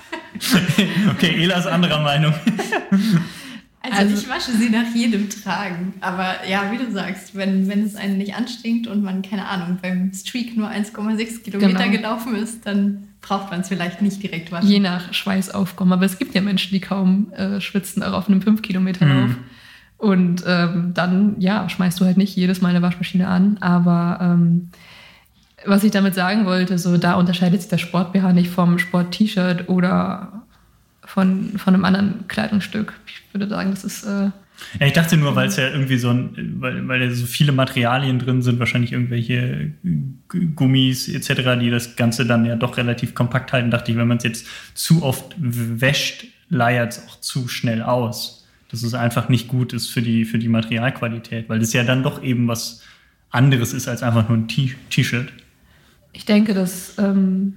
Speaker 2: okay, Ela ist anderer Meinung.
Speaker 1: Also, also, ich wasche sie nach jedem Tragen. Aber ja, wie du sagst, wenn, wenn es einen nicht anstinkt und man, keine Ahnung, beim Streak nur 1,6 Kilometer genau. gelaufen ist, dann braucht man es vielleicht nicht direkt waschen.
Speaker 3: Je nach Schweißaufkommen. Aber es gibt ja Menschen, die kaum äh, schwitzen, auch auf einem 5-Kilometer-Lauf. Mhm. Und ähm, dann, ja, schmeißt du halt nicht jedes Mal eine Waschmaschine an. Aber ähm, was ich damit sagen wollte, so da unterscheidet sich der Sport-BH nicht vom Sport-T-Shirt oder von, von einem anderen Kleidungsstück. Ich würde sagen, das ist. Äh,
Speaker 2: ja, ich dachte nur, weil es ja irgendwie so ein, weil, weil da so viele Materialien drin sind, wahrscheinlich irgendwelche Gummis etc., die das Ganze dann ja doch relativ kompakt halten, dachte ich, wenn man es jetzt zu oft wäscht, leiert es auch zu schnell aus. Dass es einfach nicht gut ist für die, für die Materialqualität, weil das ja dann doch eben was anderes ist als einfach nur ein T-Shirt.
Speaker 3: Ich denke, dass ähm,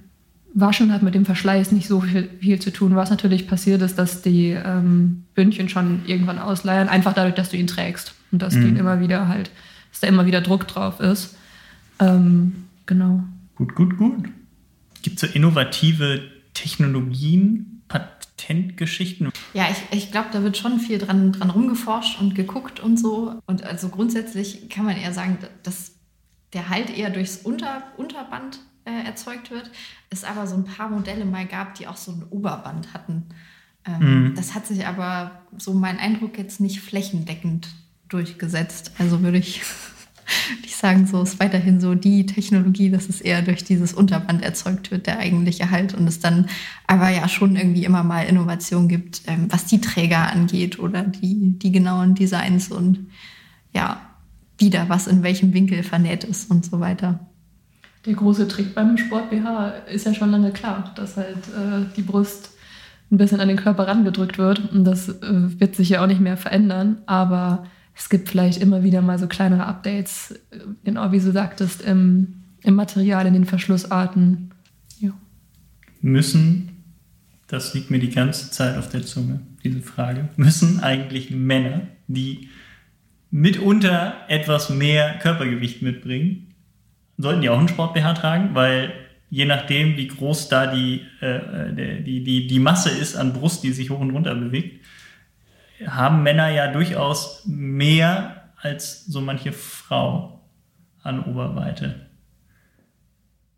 Speaker 3: Waschen hat mit dem Verschleiß nicht so viel, viel, zu tun. Was natürlich passiert ist, dass die ähm, Bündchen schon irgendwann ausleiern, einfach dadurch, dass du ihn trägst und dass mhm. immer wieder halt, dass da immer wieder Druck drauf ist. Ähm, genau.
Speaker 2: Gut, gut, gut. Gibt es so innovative Technologien, Patentgeschichten?
Speaker 1: Ja, ich, ich glaube, da wird schon viel dran, dran rumgeforscht und geguckt und so. Und also grundsätzlich kann man eher sagen, dass der Halt eher durchs Unter, Unterband äh, erzeugt wird. Es aber so ein paar Modelle mal gab, die auch so ein Oberband hatten. Ähm, mhm. Das hat sich aber, so mein Eindruck, jetzt nicht flächendeckend durchgesetzt. Also würde ich, ich sagen, so ist weiterhin so die Technologie, dass es eher durch dieses Unterband erzeugt wird, der eigentliche Halt. Und es dann aber ja schon irgendwie immer mal Innovation gibt, ähm, was die Träger angeht oder die, die genauen Designs und ja, wieder was in welchem Winkel vernäht ist und so weiter
Speaker 3: der große Trick beim Sport-BH ist ja schon lange klar, dass halt äh, die Brust ein bisschen an den Körper rangedrückt wird. Und das äh, wird sich ja auch nicht mehr verändern. Aber es gibt vielleicht immer wieder mal so kleinere Updates, äh, genau wie du sagtest, im, im Material, in den Verschlussarten. Ja.
Speaker 2: Müssen, das liegt mir die ganze Zeit auf der Zunge, diese Frage, müssen eigentlich Männer, die mitunter etwas mehr Körpergewicht mitbringen, sollten die auch einen Sport-BH tragen, weil je nachdem, wie groß da die, äh, die, die, die Masse ist an Brust, die sich hoch und runter bewegt, haben Männer ja durchaus mehr als so manche Frau an Oberweite.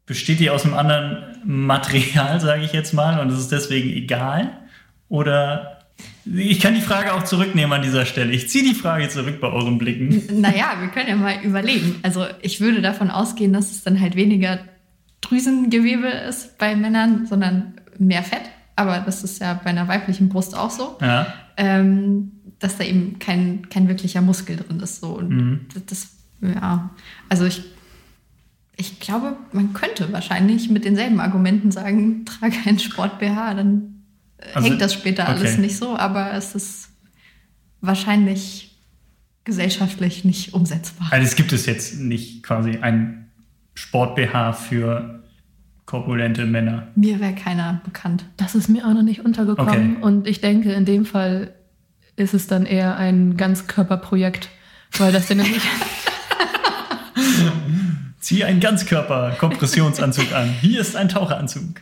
Speaker 2: Besteht die aus einem anderen Material, sage ich jetzt mal, und es ist deswegen egal? Oder ich kann die Frage auch zurücknehmen an dieser Stelle. Ich ziehe die Frage zurück bei euren Blicken.
Speaker 1: Naja, wir können ja mal überlegen. Also ich würde davon ausgehen, dass es dann halt weniger Drüsengewebe ist bei Männern, sondern mehr Fett. Aber das ist ja bei einer weiblichen Brust auch so. Ja. Ähm, dass da eben kein, kein wirklicher Muskel drin ist. So. Und mhm. das, ja, also ich, ich glaube, man könnte wahrscheinlich mit denselben Argumenten sagen, trage ein Sport-BH, dann also, hängt das später okay. alles nicht so, aber es ist wahrscheinlich gesellschaftlich nicht umsetzbar.
Speaker 2: Also es gibt es jetzt nicht quasi ein Sport-BH für korpulente Männer?
Speaker 1: Mir wäre keiner bekannt.
Speaker 3: Das ist mir auch noch nicht untergekommen.
Speaker 2: Okay.
Speaker 3: Und ich denke, in dem Fall ist es dann eher ein Ganzkörperprojekt, weil das ja nämlich.
Speaker 2: Zieh einen Ganzkörper-Kompressionsanzug an. Hier ist ein Taucheranzug.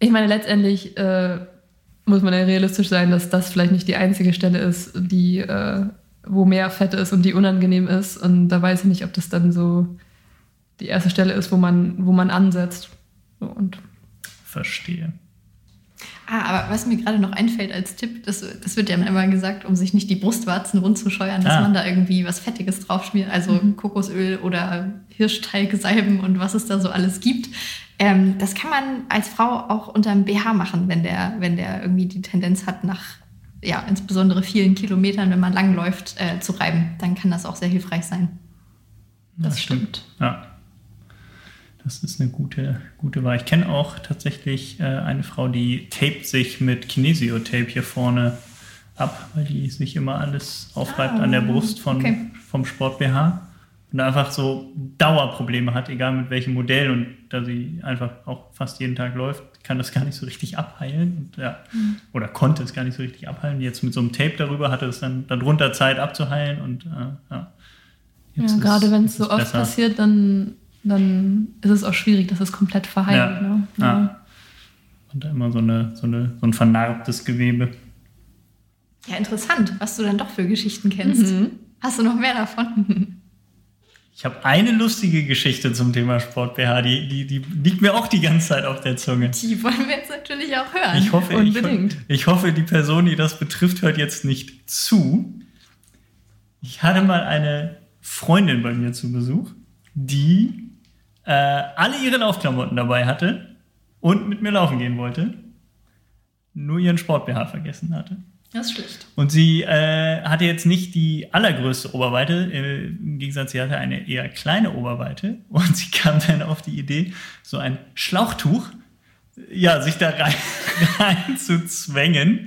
Speaker 3: Ich meine, letztendlich äh, muss man ja realistisch sein, dass das vielleicht nicht die einzige Stelle ist, die, äh, wo mehr Fett ist und die unangenehm ist. Und da weiß ich nicht, ob das dann so die erste Stelle ist, wo man, wo man ansetzt. So, Und
Speaker 2: Verstehe.
Speaker 1: Ah, aber was mir gerade noch einfällt als Tipp, das, das wird ja immer gesagt, um sich nicht die Brustwarzen rund zu scheuern, dass
Speaker 2: Ah.
Speaker 1: man da irgendwie was Fettiges drauf schmiert, also Kokosöl oder Hirschteigsalben und was es da so alles gibt. Ähm, das kann man als Frau auch unter dem BH machen, wenn der, wenn der irgendwie die Tendenz hat, nach ja, insbesondere vielen Kilometern, wenn man lang läuft, äh, zu reiben. Dann kann das auch sehr hilfreich sein.
Speaker 3: das stimmt.
Speaker 2: Ja. Das ist eine gute, gute Wahl. Ich kenne auch tatsächlich äh, eine Frau, die tapet sich mit Kinesio-Tape hier vorne ab, weil die sich immer alles aufreibt an der Brust von,
Speaker 1: okay.
Speaker 2: vom Sport-BH und einfach so Dauerprobleme hat, egal mit welchem Modell. Und da sie einfach auch fast jeden Tag läuft, kann das gar nicht so richtig abheilen. Und, ja, Oder konnte es gar nicht so richtig abheilen. Jetzt mit so einem Tape darüber hatte es dann darunter Zeit abzuheilen. Und äh, ja.
Speaker 3: Ja,
Speaker 2: Jetzt ist-
Speaker 3: gerade wenn es so oft
Speaker 2: besser.
Speaker 3: passiert, dann, dann ist es auch schwierig, dass es komplett verheilt.
Speaker 2: Ja.
Speaker 3: Ne?
Speaker 2: Ja. Und da immer so, eine, so, eine, so ein vernarbtes Gewebe.
Speaker 1: Ja, interessant, was du dann doch für Geschichten kennst.
Speaker 3: Mhm.
Speaker 1: Hast du noch mehr davon?
Speaker 2: Ich habe eine lustige Geschichte zum Thema Sport-BH, die, die, die liegt mir auch die ganze Zeit auf der Zunge.
Speaker 1: Die wollen wir jetzt natürlich auch hören.
Speaker 2: Ich hoffe, ich,
Speaker 3: Unbedingt.
Speaker 2: ich hoffe, die Person, die das betrifft, hört jetzt nicht zu. Ich hatte mal eine Freundin bei mir zu Besuch, die äh, alle ihre Laufklamotten dabei hatte und mit mir laufen gehen wollte, nur ihren Sport-BH vergessen hatte.
Speaker 1: Das ist schlecht.
Speaker 2: Und sie äh, hatte jetzt nicht die allergrößte Oberweite. Äh, Im Gegensatz, sie hatte eine eher kleine Oberweite. Und sie kam dann auf die Idee, so ein Schlauchtuch, ja, sich da rein, rein zu zwängen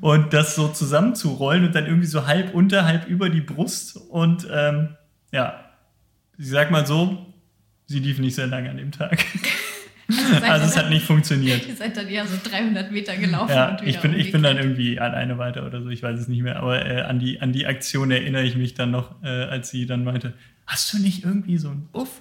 Speaker 2: und das so zusammenzurollen und dann irgendwie so halb unter, halb über die Brust. Und ähm, ja, ich sag mal so, sie lief nicht sehr lange an dem Tag. Also es hat nicht funktioniert.
Speaker 1: Ihr seid dann eher so 300 Meter gelaufen.
Speaker 2: Ja, ich bin, ich bin dann irgendwie alleine weiter oder so, ich weiß es nicht mehr. Aber äh, an, die, an die Aktion erinnere ich mich dann noch, äh, als sie dann meinte, hast du nicht irgendwie so einen Buff?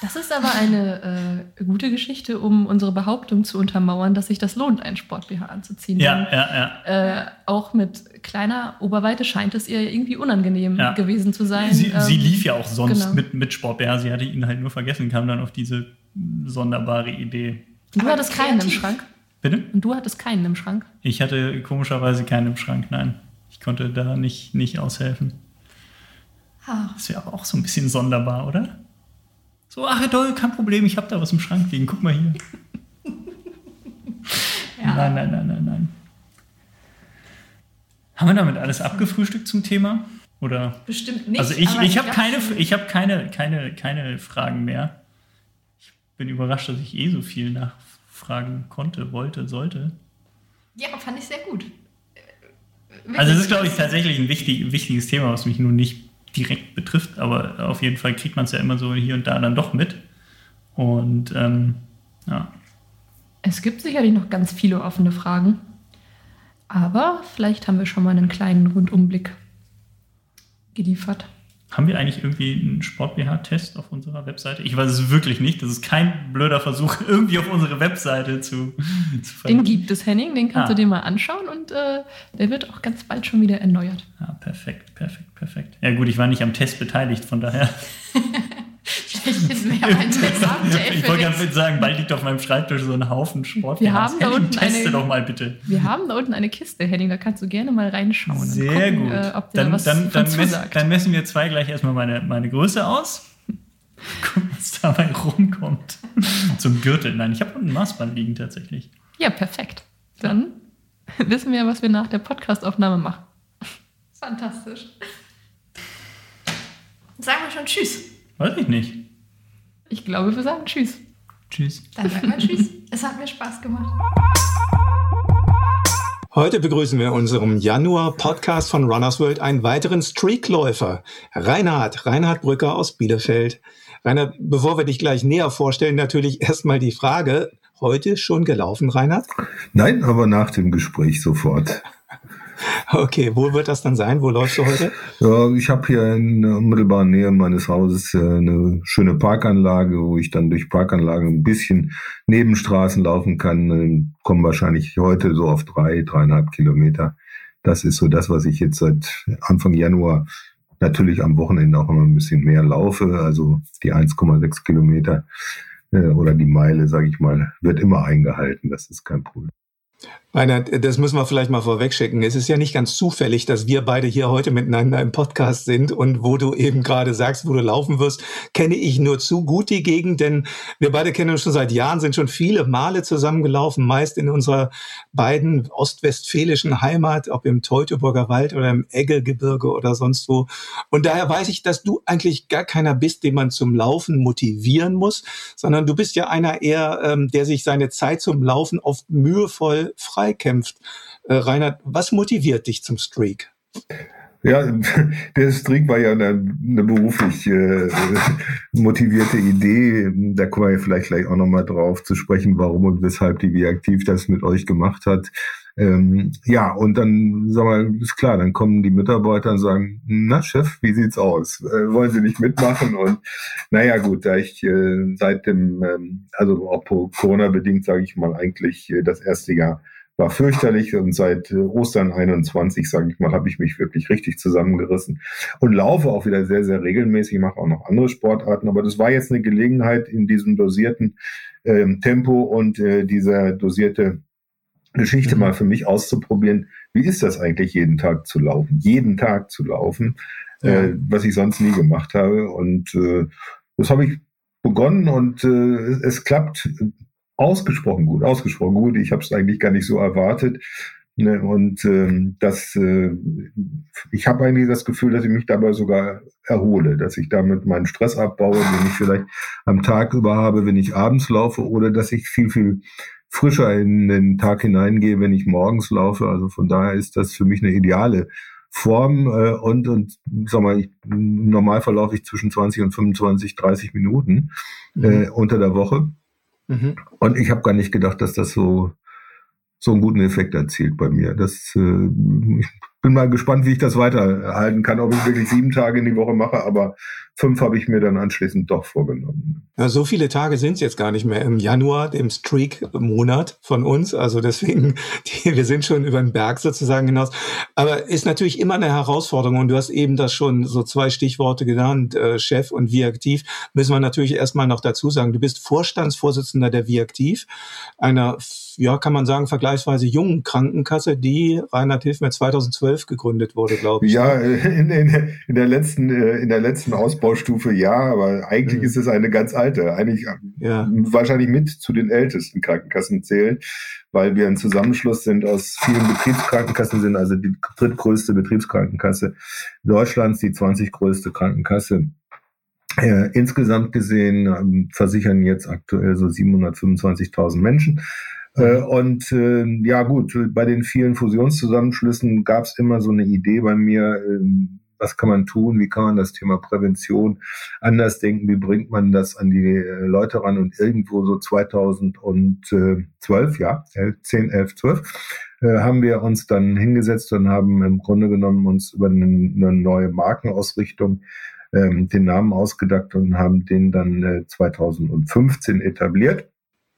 Speaker 3: Das ist aber eine äh, gute Geschichte, um unsere Behauptung zu untermauern, dass sich das lohnt, einen Sport-BH anzuziehen.
Speaker 2: Ja,
Speaker 3: Denn,
Speaker 2: ja, ja.
Speaker 3: äh, auch mit kleiner Oberweite scheint es ihr irgendwie unangenehm
Speaker 2: Ja.
Speaker 3: gewesen zu sein.
Speaker 2: Sie, sie
Speaker 3: Ähm,
Speaker 2: lief ja auch sonst
Speaker 3: genau.
Speaker 2: mit, mit Sport. Ja, sie hatte ihn halt nur vergessen, kam dann auf diese sonderbare Idee.
Speaker 3: Du
Speaker 1: Aber
Speaker 3: hattest keinen im. Schrank.
Speaker 2: Bitte?
Speaker 3: Und du hattest keinen im Schrank.
Speaker 2: Ich hatte komischerweise keinen im Schrank, nein. Ich konnte da nicht, nicht aushelfen.
Speaker 1: Ah,
Speaker 2: Das wäre aber auch so ein bisschen sonderbar, oder? So, ach toll, kein Problem, ich habe da was im Schrank liegen. Guck mal hier.
Speaker 1: ja.
Speaker 2: Nein, nein, nein, nein, nein. Haben wir damit alles abgefrühstückt zum Thema? Oder?
Speaker 1: Bestimmt nicht.
Speaker 2: also ich, ich habe keine, ich hab keine, keine, keine Fragen mehr. Ich bin überrascht, dass ich eh so viel nachfragen konnte, wollte, sollte.
Speaker 1: Ja, fand ich sehr gut.
Speaker 2: Also es ist, glaube ich, tatsächlich ein wichtig, wichtiges Thema, was mich nun nicht direkt betrifft, aber auf jeden Fall kriegt man es ja immer so hier und da dann doch mit. Und ähm, ja,
Speaker 3: Es gibt sicherlich noch ganz viele offene Fragen. Aber vielleicht haben wir schon mal einen kleinen Rundumblick geliefert.
Speaker 2: Haben wir eigentlich irgendwie einen Sport-BH-Test auf unserer Webseite? Ich weiß es wirklich nicht. Das ist kein blöder Versuch, irgendwie auf unsere Webseite zu, zu
Speaker 3: Den gibt es, Henning, den kannst
Speaker 2: Ah.
Speaker 3: du dir mal anschauen und äh, der wird auch ganz bald schon wieder erneuert.
Speaker 2: Perfekt, perfekt, perfekt. Ja gut, ich war nicht am Test beteiligt, von daher.
Speaker 1: Vielleicht ist mehr mein Testament.
Speaker 2: ich wollte gerade sagen, bald liegt auf meinem Schreibtisch so ein Haufen Sport.
Speaker 3: Wir haben da unten
Speaker 2: Teste
Speaker 3: eine-
Speaker 2: doch mal bitte.
Speaker 3: Wir haben da unten eine Kiste, Henning, da kannst du gerne mal reinschauen. und
Speaker 2: Sehr
Speaker 3: gucken,
Speaker 2: gut.
Speaker 3: Äh, ob dir da
Speaker 2: dann,
Speaker 3: was
Speaker 2: dann, dann, mess,
Speaker 3: zusagt.
Speaker 2: dann messen wir zwei gleich erstmal meine, meine Größe aus. Gucken, was dabei rumkommt. Zum Gürtel. Nein, ich habe unten ein Maßband liegen tatsächlich.
Speaker 3: Ja, perfekt. Dann wissen wir, was wir nach der Podcastaufnahme machen.
Speaker 1: Fantastisch. Sagen wir schon Tschüss.
Speaker 2: Weiß ich nicht.
Speaker 3: Ich glaube, wir sagen Tschüss.
Speaker 2: Tschüss.
Speaker 1: Dann sagen wir Tschüss. Es hat mir Spaß gemacht.
Speaker 4: Heute begrüßen wir in unserem Januar-Podcast von Runners World einen weiteren Streakläufer, Reinhard, Reinhard Brücker aus Bielefeld. Reinhard, bevor wir dich gleich näher vorstellen, natürlich erstmal die Frage, heute schon gelaufen, Reinhard?
Speaker 5: Nein, aber nach dem Gespräch sofort.
Speaker 4: Okay, wo wird das dann sein? Wo läufst du heute?
Speaker 5: Ja, ich habe hier in unmittelbarer Nähe meines Hauses äh, eine schöne Parkanlage, wo ich dann durch Parkanlage ein bisschen Nebenstraßen laufen kann. Kommen wahrscheinlich heute so auf drei, dreieinhalb Kilometer. Das ist so das, was ich jetzt seit Anfang Januar natürlich am Wochenende auch immer ein bisschen mehr laufe. Also die 1,6 Kilometer äh, oder die Meile, sage ich mal, wird immer eingehalten. Das ist kein Problem.
Speaker 4: Reinhard, das müssen wir vielleicht mal vorwegschicken. Es ist ja nicht ganz zufällig, dass wir beide hier heute miteinander im Podcast sind und wo du eben gerade sagst, wo du laufen wirst, kenne ich nur zu gut die Gegend, denn wir beide kennen uns schon seit Jahren, sind schon viele Male zusammengelaufen, meist in unserer beiden ostwestfälischen Heimat, ob im Teutoburger Wald oder im Eggelgebirge oder sonst wo. Und daher weiß ich, dass du eigentlich gar keiner bist, den man zum Laufen motivieren muss, sondern du bist ja einer eher, ähm, der sich seine Zeit zum Laufen oft mühevoll freikämpft. Äh, Reinhard, was motiviert dich zum Streak?
Speaker 5: Ja, der Streak war ja eine, eine beruflich äh, motivierte Idee. Da kommen wir vielleicht gleich auch nochmal drauf zu sprechen, warum und weshalb die aktiv das mit euch gemacht hat. Ähm, ja, und dann, sag mal, ist klar, dann kommen die Mitarbeiter und sagen, na Chef, wie sieht's aus? Äh, wollen Sie nicht mitmachen? Und naja, gut, da ich äh, seit dem, ähm, also auch Corona-bedingt, sage ich mal, eigentlich äh, das erste Jahr war fürchterlich und seit äh, Ostern 21, sage ich mal, habe ich mich wirklich richtig zusammengerissen und laufe auch wieder sehr, sehr regelmäßig, mache auch noch andere Sportarten, aber das war jetzt eine Gelegenheit in diesem dosierten ähm, Tempo und äh, dieser dosierte Geschichte mhm. mal für mich auszuprobieren, wie ist das eigentlich jeden Tag zu laufen, jeden Tag zu laufen, ja. äh, was ich sonst nie gemacht habe und äh, das habe ich begonnen und äh, es klappt ausgesprochen gut, ausgesprochen gut. Ich habe es eigentlich gar nicht so erwartet. Ne? Und ähm, das, äh, ich habe eigentlich das Gefühl, dass ich mich dabei sogar erhole, dass ich damit meinen Stress abbaue, den ich vielleicht am Tag über habe, wenn ich abends laufe, oder dass ich viel, viel frischer in den Tag hineingehe, wenn ich morgens laufe. Also von daher ist das für mich eine ideale Form äh, und, und sag mal, ich, im Normalfall laufe ich zwischen 20 und 25, 30 Minuten äh, mhm. unter der Woche. Mhm. Und ich habe gar nicht gedacht, dass das so, so einen guten Effekt erzielt bei mir. Das, äh, ich bin mal gespannt, wie ich das weiterhalten kann, ob ich wirklich sieben Tage in die Woche mache, aber fünf habe ich mir dann anschließend doch vorgenommen.
Speaker 4: Ja, so viele Tage sind es jetzt gar nicht mehr im Januar, dem Streak-Monat von uns. Also deswegen, die, wir sind schon über den Berg sozusagen hinaus. Aber ist natürlich immer eine Herausforderung. Und du hast eben das schon so zwei Stichworte genannt, äh, Chef und wie aktiv. Müssen wir natürlich erstmal noch dazu sagen. Du bist Vorstandsvorsitzender der Wie aktiv, einer, ja, kann man sagen, vergleichsweise jungen Krankenkasse, die, Reinhard Hilf mir, 2012 gegründet wurde, glaube ich.
Speaker 5: Ja, ne? in, in, in, der letzten, äh, in der letzten Ausbau Ausbaustufe ja, aber eigentlich mhm. ist es eine ganz alte. Eigentlich ja. wahrscheinlich mit zu den ältesten Krankenkassen zählen, weil wir ein Zusammenschluss sind aus vielen Betriebskrankenkassen, sind also die drittgrößte Betriebskrankenkasse Deutschlands, die 20 größte Krankenkasse. Äh, insgesamt gesehen äh, versichern jetzt aktuell so 725.000 Menschen. Äh, und äh, ja gut, bei den vielen Fusionszusammenschlüssen gab es immer so eine Idee bei mir, äh, was kann man tun, wie kann man das Thema Prävention anders denken, wie bringt man das an die äh, Leute ran und irgendwo so 2012, ja, 10, 11, 12, haben wir uns dann hingesetzt und haben im Grunde genommen uns über eine, eine neue Markenausrichtung ähm, den Namen ausgedacht und haben den dann äh, 2015 etabliert.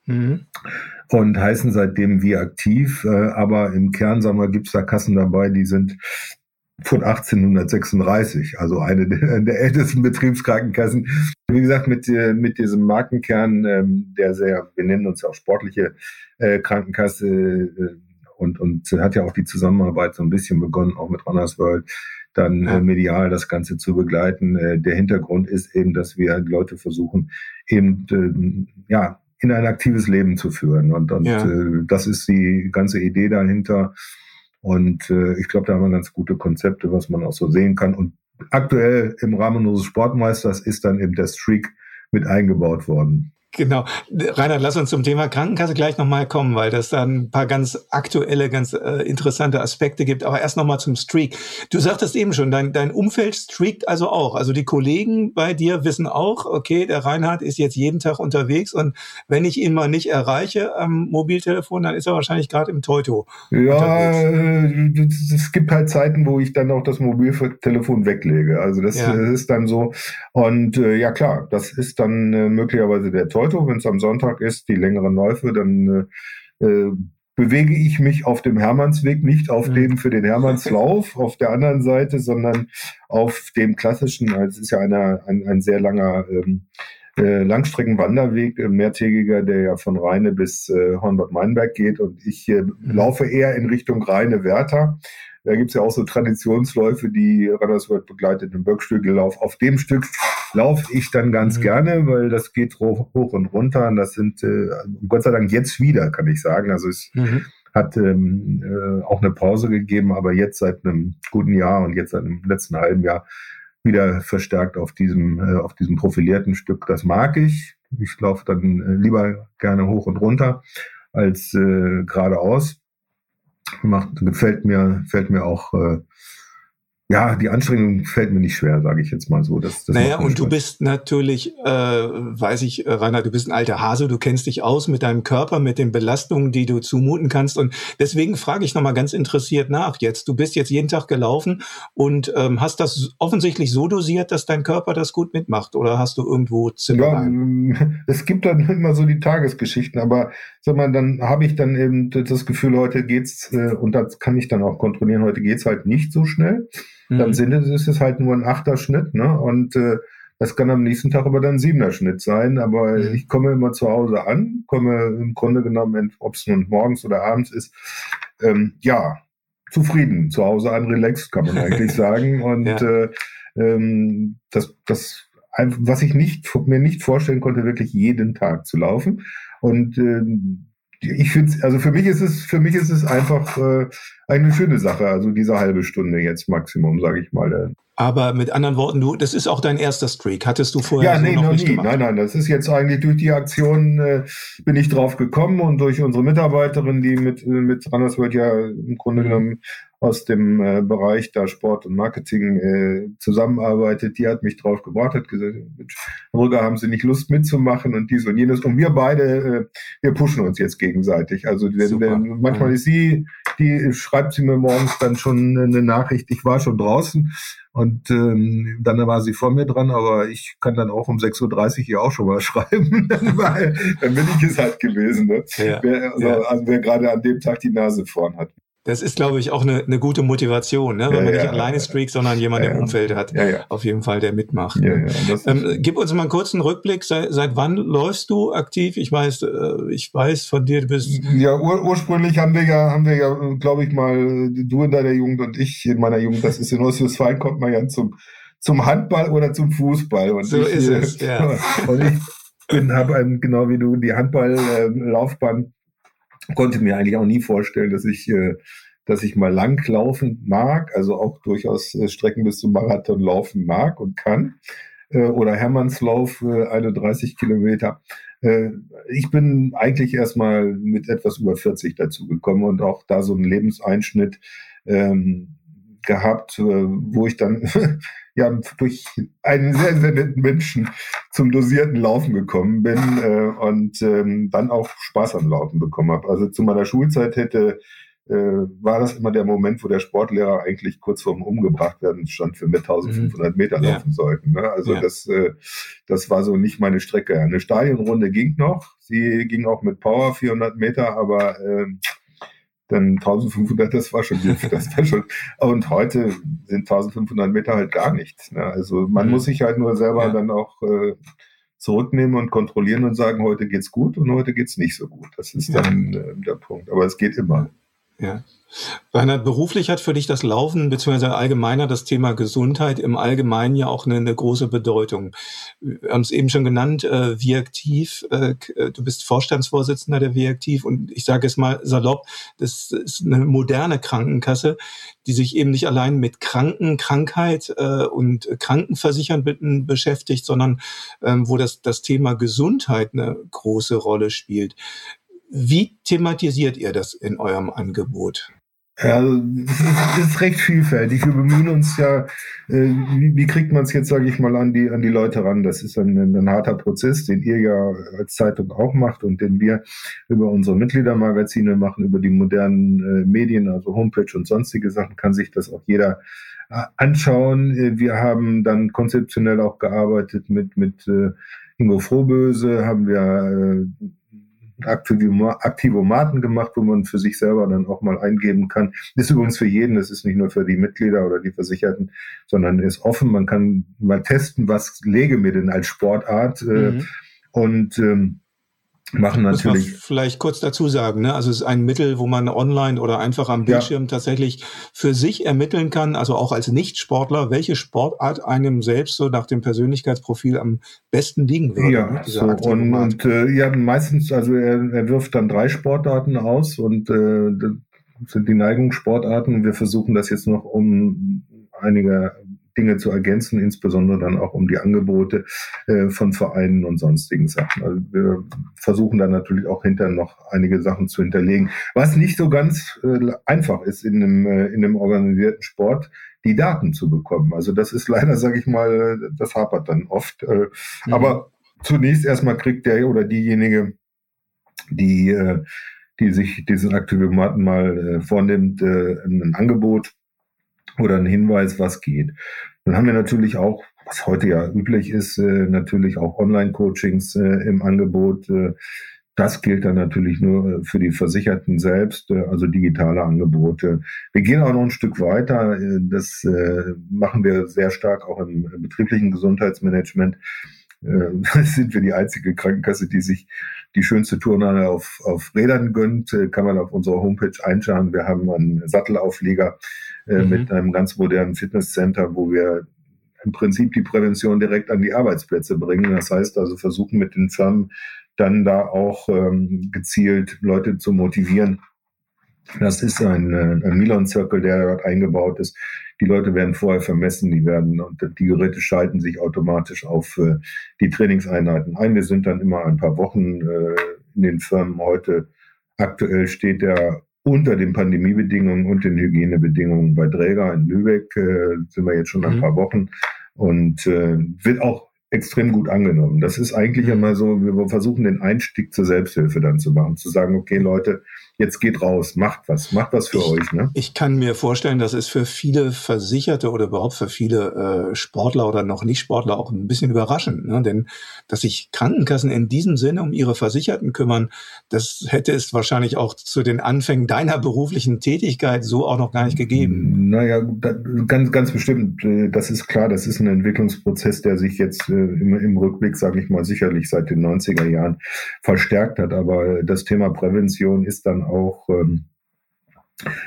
Speaker 5: Mhm. Und heißen seitdem wir aktiv, äh, aber im Kern sagen wir, gibt es da Kassen dabei, die sind von 1836, also eine der, der, ältesten Betriebskrankenkassen. Wie gesagt, mit, äh, mit diesem Markenkern, ähm, der sehr, wir nennen uns ja auch sportliche äh, Krankenkasse äh, und, und hat ja auch die Zusammenarbeit so ein bisschen begonnen, auch mit Runners World, dann äh, medial das Ganze zu begleiten. Äh, der Hintergrund ist eben, dass wir Leute versuchen, eben äh, ja in ein aktives Leben zu führen. Und, und ja. äh, das ist die ganze Idee dahinter. Und äh, ich glaube, da haben wir ganz gute Konzepte, was man auch so sehen kann. Und aktuell im Rahmen unseres Sportmeisters ist dann eben der Streak mit eingebaut worden.
Speaker 4: Genau. Reinhard, lass uns zum Thema Krankenkasse gleich nochmal kommen, weil das da ein paar ganz aktuelle, ganz äh, interessante Aspekte gibt. Aber erst nochmal zum Streak. Du sagtest eben schon, dein, dein Umfeld streakt also auch. Also die Kollegen bei dir wissen auch, okay, der Reinhard ist jetzt jeden Tag unterwegs und wenn ich ihn mal nicht erreiche am Mobiltelefon, dann ist er wahrscheinlich gerade im Teuto.
Speaker 5: Ja, es gibt halt Zeiten, wo ich dann auch das Mobiltelefon weglege. Also das, ja. das ist dann so. Und äh, ja klar, das ist dann äh, möglicherweise der Teuto. Teuto, wenn es am Sonntag ist, die längeren Läufe, dann äh, äh, bewege ich mich auf dem Hermannsweg, nicht auf mhm. dem für den Hermannslauf auf der anderen Seite, sondern auf dem klassischen, also es ist ja eine, ein, ein sehr langer ähm, äh, Langstreckenwanderweg, äh, mehrtägiger, der ja von Rheine bis äh, Hornbad-Meinberg geht und ich äh, mhm. laufe eher in Richtung Rheine-Werther da gibt's ja auch so Traditionsläufe, die Randersworld begleitet im Böckstügellauf. Auf dem Stück laufe ich dann ganz mhm. gerne, weil das geht hoch, hoch und runter. Und das sind äh, Gott sei Dank jetzt wieder, kann ich sagen. Also es mhm. hat ähm, äh, auch eine Pause gegeben, aber jetzt seit einem guten Jahr und jetzt seit dem letzten halben Jahr wieder verstärkt auf diesem, äh, auf diesem profilierten Stück. Das mag ich. Ich laufe dann äh, lieber gerne hoch und runter als äh, geradeaus macht, gefällt mir, fällt mir auch, äh, ja, die Anstrengung fällt mir nicht schwer, sage ich jetzt mal so. Das,
Speaker 4: das naja, und du bist natürlich, äh, weiß ich, äh, Rainer, du bist ein alter Hase, du kennst dich aus mit deinem Körper, mit den Belastungen, die du zumuten kannst. Und deswegen frage ich nochmal ganz interessiert nach jetzt. Du bist jetzt jeden Tag gelaufen und ähm, hast das offensichtlich so dosiert, dass dein Körper das gut mitmacht. Oder hast du irgendwo
Speaker 5: Zimmereien? Ja, es gibt dann immer so die Tagesgeschichten, aber sag mal, dann habe ich dann eben das Gefühl, heute geht's, äh, und das kann ich dann auch kontrollieren, heute geht's halt nicht so schnell dann mhm. sind es, ist es halt nur ein Achterschnitt, ne? Und äh, das kann am nächsten Tag aber dann ein siebener Schnitt sein. Aber mhm. ich komme immer zu Hause an, komme im Grunde genommen, ob es nun morgens oder abends ist, ähm, ja, zufrieden. Zu Hause an relaxed, kann man eigentlich sagen. Und ja. äh, ähm, das, das, was ich nicht, mir nicht vorstellen konnte, wirklich jeden Tag zu laufen. Und äh, ich finde, also für mich ist es, für mich ist es einfach äh, eine schöne Sache. Also diese halbe Stunde jetzt Maximum, sage ich mal.
Speaker 4: Aber mit anderen Worten, du, das ist auch dein erster Streak. Hattest du vorher
Speaker 5: ja, so nee, noch, noch nicht nie. Gemacht? Nein, nein, das ist jetzt eigentlich durch die Aktion äh, bin ich drauf gekommen und durch unsere Mitarbeiterin, die mit mit Randersworld ja im Grunde genommen aus dem äh, Bereich da Sport und Marketing äh, zusammenarbeitet, die hat mich drauf gebracht, hat gesagt, Rüger, haben Sie nicht Lust mitzumachen und dies und jenes. Und wir beide, äh, wir pushen uns jetzt gegenseitig. Also wenn, wenn, manchmal ist sie, die schreibt sie mir morgens dann schon eine Nachricht, ich war schon draußen. Und ähm, dann war sie vor mir dran, aber ich kann dann auch um 6.30 Uhr hier auch schon mal schreiben, weil dann bin ich es halt gewesen. Ne? Ja, wer, also, ja. also wer gerade an dem Tag die Nase vorn hat.
Speaker 4: Das ist, glaube ich, auch eine, eine gute Motivation, ne? wenn ja, man nicht alleine streakt, sondern jemand im Umfeld hat, auf jeden Fall, der mitmacht. Ähm, gib uns mal einen kurzen Rückblick. Seit, seit wann läufst du aktiv? Ich weiß, äh, ich weiß von dir, du bist.
Speaker 5: Ja, ur ursprünglich haben wir ja, haben wir ja, glaube ich mal, du in deiner Jugend und ich in meiner Jugend, das ist in Ostwestfalen, kommt man ja zum, zum Handball oder zum Fußball. Und
Speaker 4: so ich, ist es, ja.
Speaker 5: Und ich bin, habe genau wie du die Handballlaufbahn äh, konnte mir eigentlich auch nie vorstellen, dass ich, äh, dass ich mal lang laufen mag, also auch durchaus äh, Strecken bis zum Marathon laufen mag und kann. Äh, oder Hermannslauf, äh, 31 Kilometer. Ich bin eigentlich erstmal mit etwas über 40 dazu gekommen und auch da so einen Lebenseinschnitt ähm, gehabt, äh, wo ich dann ja durch einen sehr, sehr netten Menschen zum dosierten Laufen gekommen bin äh, und ähm, dann auch Spaß am Laufen bekommen habe. Also zu meiner Schulzeit hätte äh, war das immer der Moment, wo der Sportlehrer eigentlich kurz vorm umgebracht werden stand, für wir 1500 Meter ja. laufen sollten. Ne? Also ja. das, äh, das war so nicht meine Strecke. Eine Stadionrunde ging noch, sie ging auch mit Power 400 Meter, aber äh, dann 1500, das war schon das war schon. Und heute sind 1500 Meter halt gar nichts. Ne? Also man mhm. muss sich halt nur selber ja. dann auch äh, zurücknehmen und kontrollieren und sagen, heute geht's gut und heute geht's nicht so gut. Das ist dann äh, der Punkt. Aber es geht immer.
Speaker 4: Ja. Reinhard, beruflich hat für dich das Laufen beziehungsweise allgemeiner das Thema Gesundheit im Allgemeinen ja auch eine, eine große Bedeutung. Wir haben es eben schon genannt, äh, Viaktiv, äh, äh, du bist Vorstandsvorsitzender der Viaktiv und ich sage es mal salopp, das ist eine moderne Krankenkasse, die sich eben nicht allein mit Kranken, Krankheit äh, und Krankenversichern beschäftigt, sondern ähm, wo das, das Thema Gesundheit eine große Rolle spielt. Wie thematisiert ihr das in eurem Angebot?
Speaker 5: Ja, also das ist recht vielfältig. Wir bemühen uns ja, äh, wie, kriegt man es jetzt, sage ich mal, an die, an die Leute ran? Das ist ein, ein, harter Prozess, den ihr ja als Zeitung auch macht und den wir über unsere Mitgliedermagazine machen, über die modernen äh, Medien, also Homepage und sonstige Sachen, kann sich das auch jeder äh, anschauen. Wir haben dann konzeptionell auch gearbeitet mit, mit Ingo Frohböse, haben wir Aktivomaten gemacht, wo man für sich selber dann auch mal eingeben kann. ist übrigens für jeden, das ist nicht nur für die Mitglieder oder die Versicherten, sondern ist offen. Man kann mal testen, was lege mir denn als Sportart. Äh, mhm. Und ähm, machen natürlich. Muss
Speaker 4: man vielleicht kurz dazu sagen, ne? Also es ist ein Mittel, wo man online oder einfach am Bildschirm ja. tatsächlich für sich ermitteln kann, also auch als Nichtsportler, welche Sportart einem selbst so nach dem Persönlichkeitsprofil am besten liegen würde.
Speaker 5: Ja, ne? so, und, und äh, ja, meistens, also er, er wirft dann drei Sportarten aus und äh, sind die Neigungssportarten. Wir versuchen das jetzt noch um einige Dinge zu ergänzen, insbesondere dann auch um die Angebote äh, von Vereinen und sonstigen Sachen. Also wir versuchen dann natürlich auch hinterher noch einige Sachen zu hinterlegen, was nicht so ganz äh, einfach ist in einem, äh, in einem organisierten Sport die Daten zu bekommen. Also das ist leider, sage ich mal, das hapert dann oft. Äh, mhm. Aber zunächst erstmal kriegt der oder diejenige, die, äh, die sich diesen Aktivomaten mal äh, vornimmt, ein Angebot oder ein Hinweis, was geht. Dann haben wir natürlich auch, was heute ja üblich ist, äh, natürlich auch Online-Coachings äh, im Angebot. Äh, das gilt dann natürlich nur für die Versicherten selbst, also digitale Angebote. Wir gehen auch noch ein Stück weiter. Das machen wir sehr stark auch im betrieblichen Gesundheitsmanagement. sind wir die einzige Krankenkasse, die sich die schönste Turnhalle auf, auf Rädern gönnt. Kann man auf unserer Homepage einschauen. Wir haben einen Sattelaufleger mhm. mit einem ganz modernen Fitnesscenter, wo wir im Prinzip die Prävention direkt an die Arbeitsplätze bringen. Das heißt also versuchen mit den Firmen dann da auch ähm, gezielt Leute zu motivieren. Das ist ein, äh, ein Milon-Circle, der dort eingebaut ist. Die Leute werden vorher vermessen, die werden und die Geräte schalten sich automatisch auf äh, die Trainingseinheiten ein. Wir sind dann immer ein paar Wochen äh, in den Firmen. Heute aktuell steht der unter den Pandemiebedingungen und den Hygienebedingungen bei Dräger in Lübeck äh, sind wir jetzt schon ein mhm. paar Wochen und äh, wird auch extrem gut angenommen. Das ist eigentlich mhm. immer so, wir versuchen den Einstieg zur Selbsthilfe dann zu machen, zu sagen, okay Leute, jetzt geht raus, macht was, macht was für
Speaker 4: ich,
Speaker 5: euch. Ne?
Speaker 4: Ich kann mir vorstellen, das ist für viele Versicherte oder überhaupt für viele äh, Sportler oder noch nicht Sportler auch ein bisschen überraschend. Ne? Denn dass sich Krankenkassen in diesem Sinne um ihre Versicherten kümmern, das hätte es wahrscheinlich auch zu den Anfängen deiner beruflichen Tätigkeit so auch noch gar nicht gegeben.
Speaker 5: Naja, ganz, ganz bestimmt. Äh, das ist klar, das ist ein Entwicklungsprozess, der sich jetzt äh, im, im Rückblick, sage ich mal, sicherlich seit den 90er Jahren verstärkt hat. Aber das Thema Prävention ist dann auch ähm,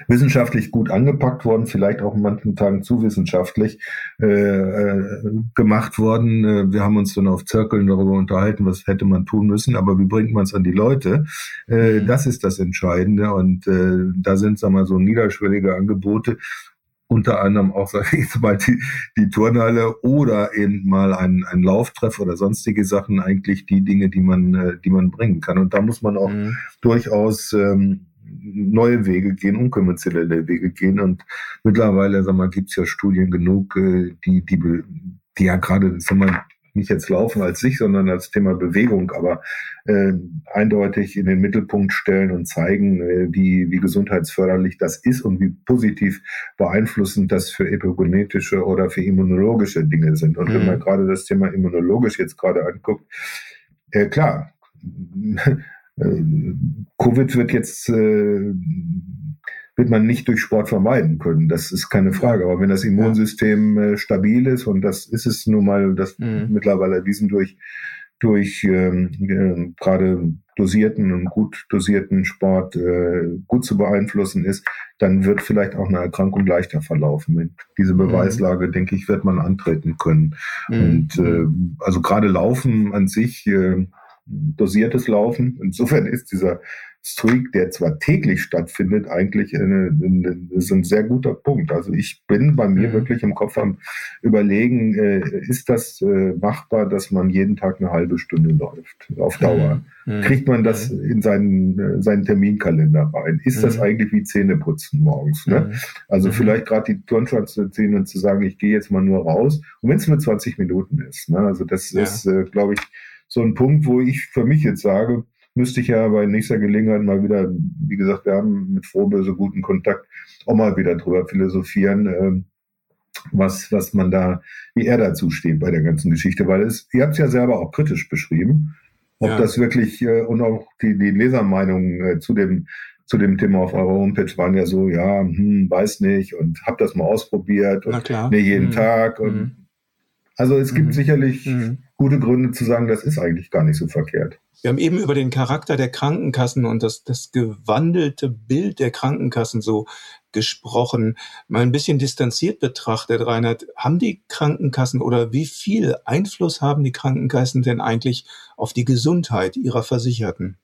Speaker 5: wissenschaftlich gut angepackt worden, vielleicht auch in manchen Tagen zu wissenschaftlich äh, äh, gemacht worden. Äh, wir haben uns dann auf Zirkeln darüber unterhalten, was hätte man tun müssen, aber wie bringt man es an die Leute? Äh, mhm. das ist das Entscheidende und äh, da sind, sagen wir mal, so niederschwellige Angebote unter anderem auch, sage ich jetzt mal, die, die Turnhalle oder eben mal ein, ein Lauftreff oder sonstige Sachen eigentlich die Dinge, die man, äh, die man bringen kann. Und da muss man auch mhm. durchaus ähm, neue Wege gehen, unkonventionelle Wege gehen. Und mittlerweile, sag mal, gibt's ja Studien genug, äh, die, die, die ja gerade, sag mal, nicht jetzt Laufen als sich, sondern als Thema Bewegung, aber äh, eindeutig in den Mittelpunkt stellen und zeigen, äh, wie, wie gesundheitsförderlich das ist und wie positiv beeinflussend das für epigenetische oder für immunologische Dinge sind. Und mhm. wenn man gerade das Thema immunologisch jetzt gerade anguckt, äh, klar, äh, Covid wird jetzt äh, wird man nicht durch Sport vermeiden können. Das ist keine Frage. Aber wenn das Immunsystem äh, stabil ist, und das ist es nun mal, das mhm. mittlerweile erwiesen durch, durch ähm, äh, gerade dosierten und gut dosierten Sport äh, gut zu beeinflussen ist, dann wird vielleicht auch eine Erkrankung leichter verlaufen. Diese mhm. Beweislage, mhm. denke ich, wird man antreten können. Mhm. Und äh, also gerade Laufen an sich, äh, dosiertes Laufen, insofern ist dieser Streak, der zwar täglich stattfindet, eigentlich eine, eine, ist ein sehr guter Punkt. Also ich bin bei mir mhm. wirklich im Kopf am Überlegen, äh, ist das äh, machbar, dass man jeden Tag eine halbe Stunde läuft, auf Dauer? Mhm. Kriegt man das mhm. in seinen, äh, seinen Terminkalender rein? Ist das mhm. eigentlich wie Zähneputzen morgens? Ne? Mhm. Also mhm. vielleicht gerade die Turnschuhe zu ziehen und zu sagen, ich gehe jetzt mal nur raus, und wenn es nur 20 Minuten ist. Ne? Also das ja. ist, äh, glaube ich, so ein Punkt, wo ich für mich jetzt sage, müsste ich ja bei nächster Gelegenheit mal wieder, wie gesagt, wir haben mit Frohböse guten Kontakt, auch mal wieder drüber philosophieren, äh, was, was man da, wie er dazu steht bei der ganzen Geschichte, weil es, ihr habt es ja selber auch kritisch beschrieben, ob ja. das wirklich, äh, und auch die, die Lesermeinungen äh, zu dem, zu dem Thema auf eurer Homepage waren ja so, ja, hm, weiß nicht und hab das mal ausprobiert und nee, jeden mhm. Tag und mhm. also es gibt mhm. sicherlich mhm. Gute Gründe zu sagen, das ist eigentlich gar nicht so verkehrt.
Speaker 4: Wir haben eben über den Charakter der Krankenkassen und das, das gewandelte Bild der Krankenkassen so gesprochen. Mal ein bisschen distanziert betrachtet, Reinhard, haben die Krankenkassen oder wie viel Einfluss haben die Krankenkassen denn eigentlich auf die Gesundheit ihrer Versicherten?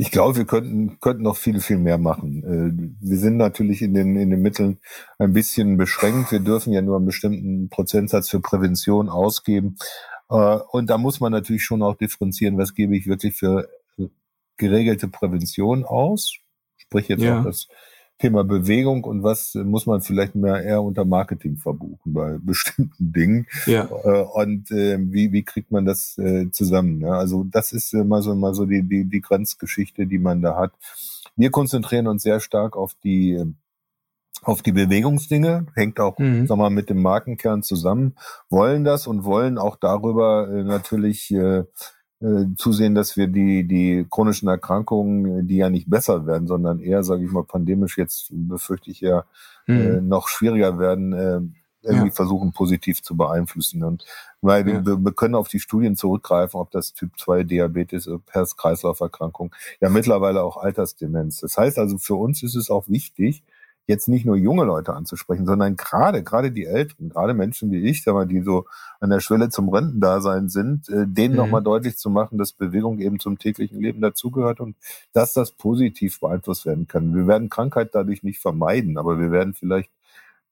Speaker 5: Ich glaube, wir könnten, könnten noch viel, viel mehr machen. Äh, wir sind natürlich in den, in den Mitteln ein bisschen beschränkt. Wir dürfen ja nur einen bestimmten Prozentsatz für Prävention ausgeben. Äh, und da muss man natürlich schon auch differenzieren, was gebe ich wirklich für geregelte Prävention aus, sprich jetzt ja. auch das Thema Bewegung und was muss man vielleicht mehr eher unter Marketing verbuchen bei bestimmten Dingen. Ja. Äh, und äh, wie, wie kriegt man das zusammen? Also das ist immer so, immer so die, die, die Grenzgeschichte, die man da hat. Wir konzentrieren uns sehr stark auf die auf die Bewegungsdinge, hängt auch, mhm. sag mal, mit dem Markenkern zusammen, wollen das und wollen auch darüber äh, natürlich äh, äh, zusehen, dass wir die, die chronischen Erkrankungen, die ja nicht besser werden, sondern eher, sage ich mal, pandemisch jetzt befürchte ich ja mhm. äh, noch schwieriger werden, äh, irgendwie ja. versuchen, positiv zu beeinflussen. Und weil ja. wir, wir, können auf die Studien zurückgreifen, ob das Typ 2 Diabetes, Herz-Kreislauf-Erkrankung, ja mittlerweile auch Altersdemenz. Das heißt also, für uns ist es auch wichtig, jetzt nicht nur junge Leute anzusprechen, sondern gerade, gerade die Älteren, gerade Menschen wie ich, die so an der Schwelle zum Rentendasein sind, äh, denen mhm. nochmal deutlich zu machen, dass Bewegung eben zum täglichen Leben dazugehört und dass das positiv beeinflusst werden kann. Wir werden Krankheit dadurch nicht vermeiden, aber wir werden vielleicht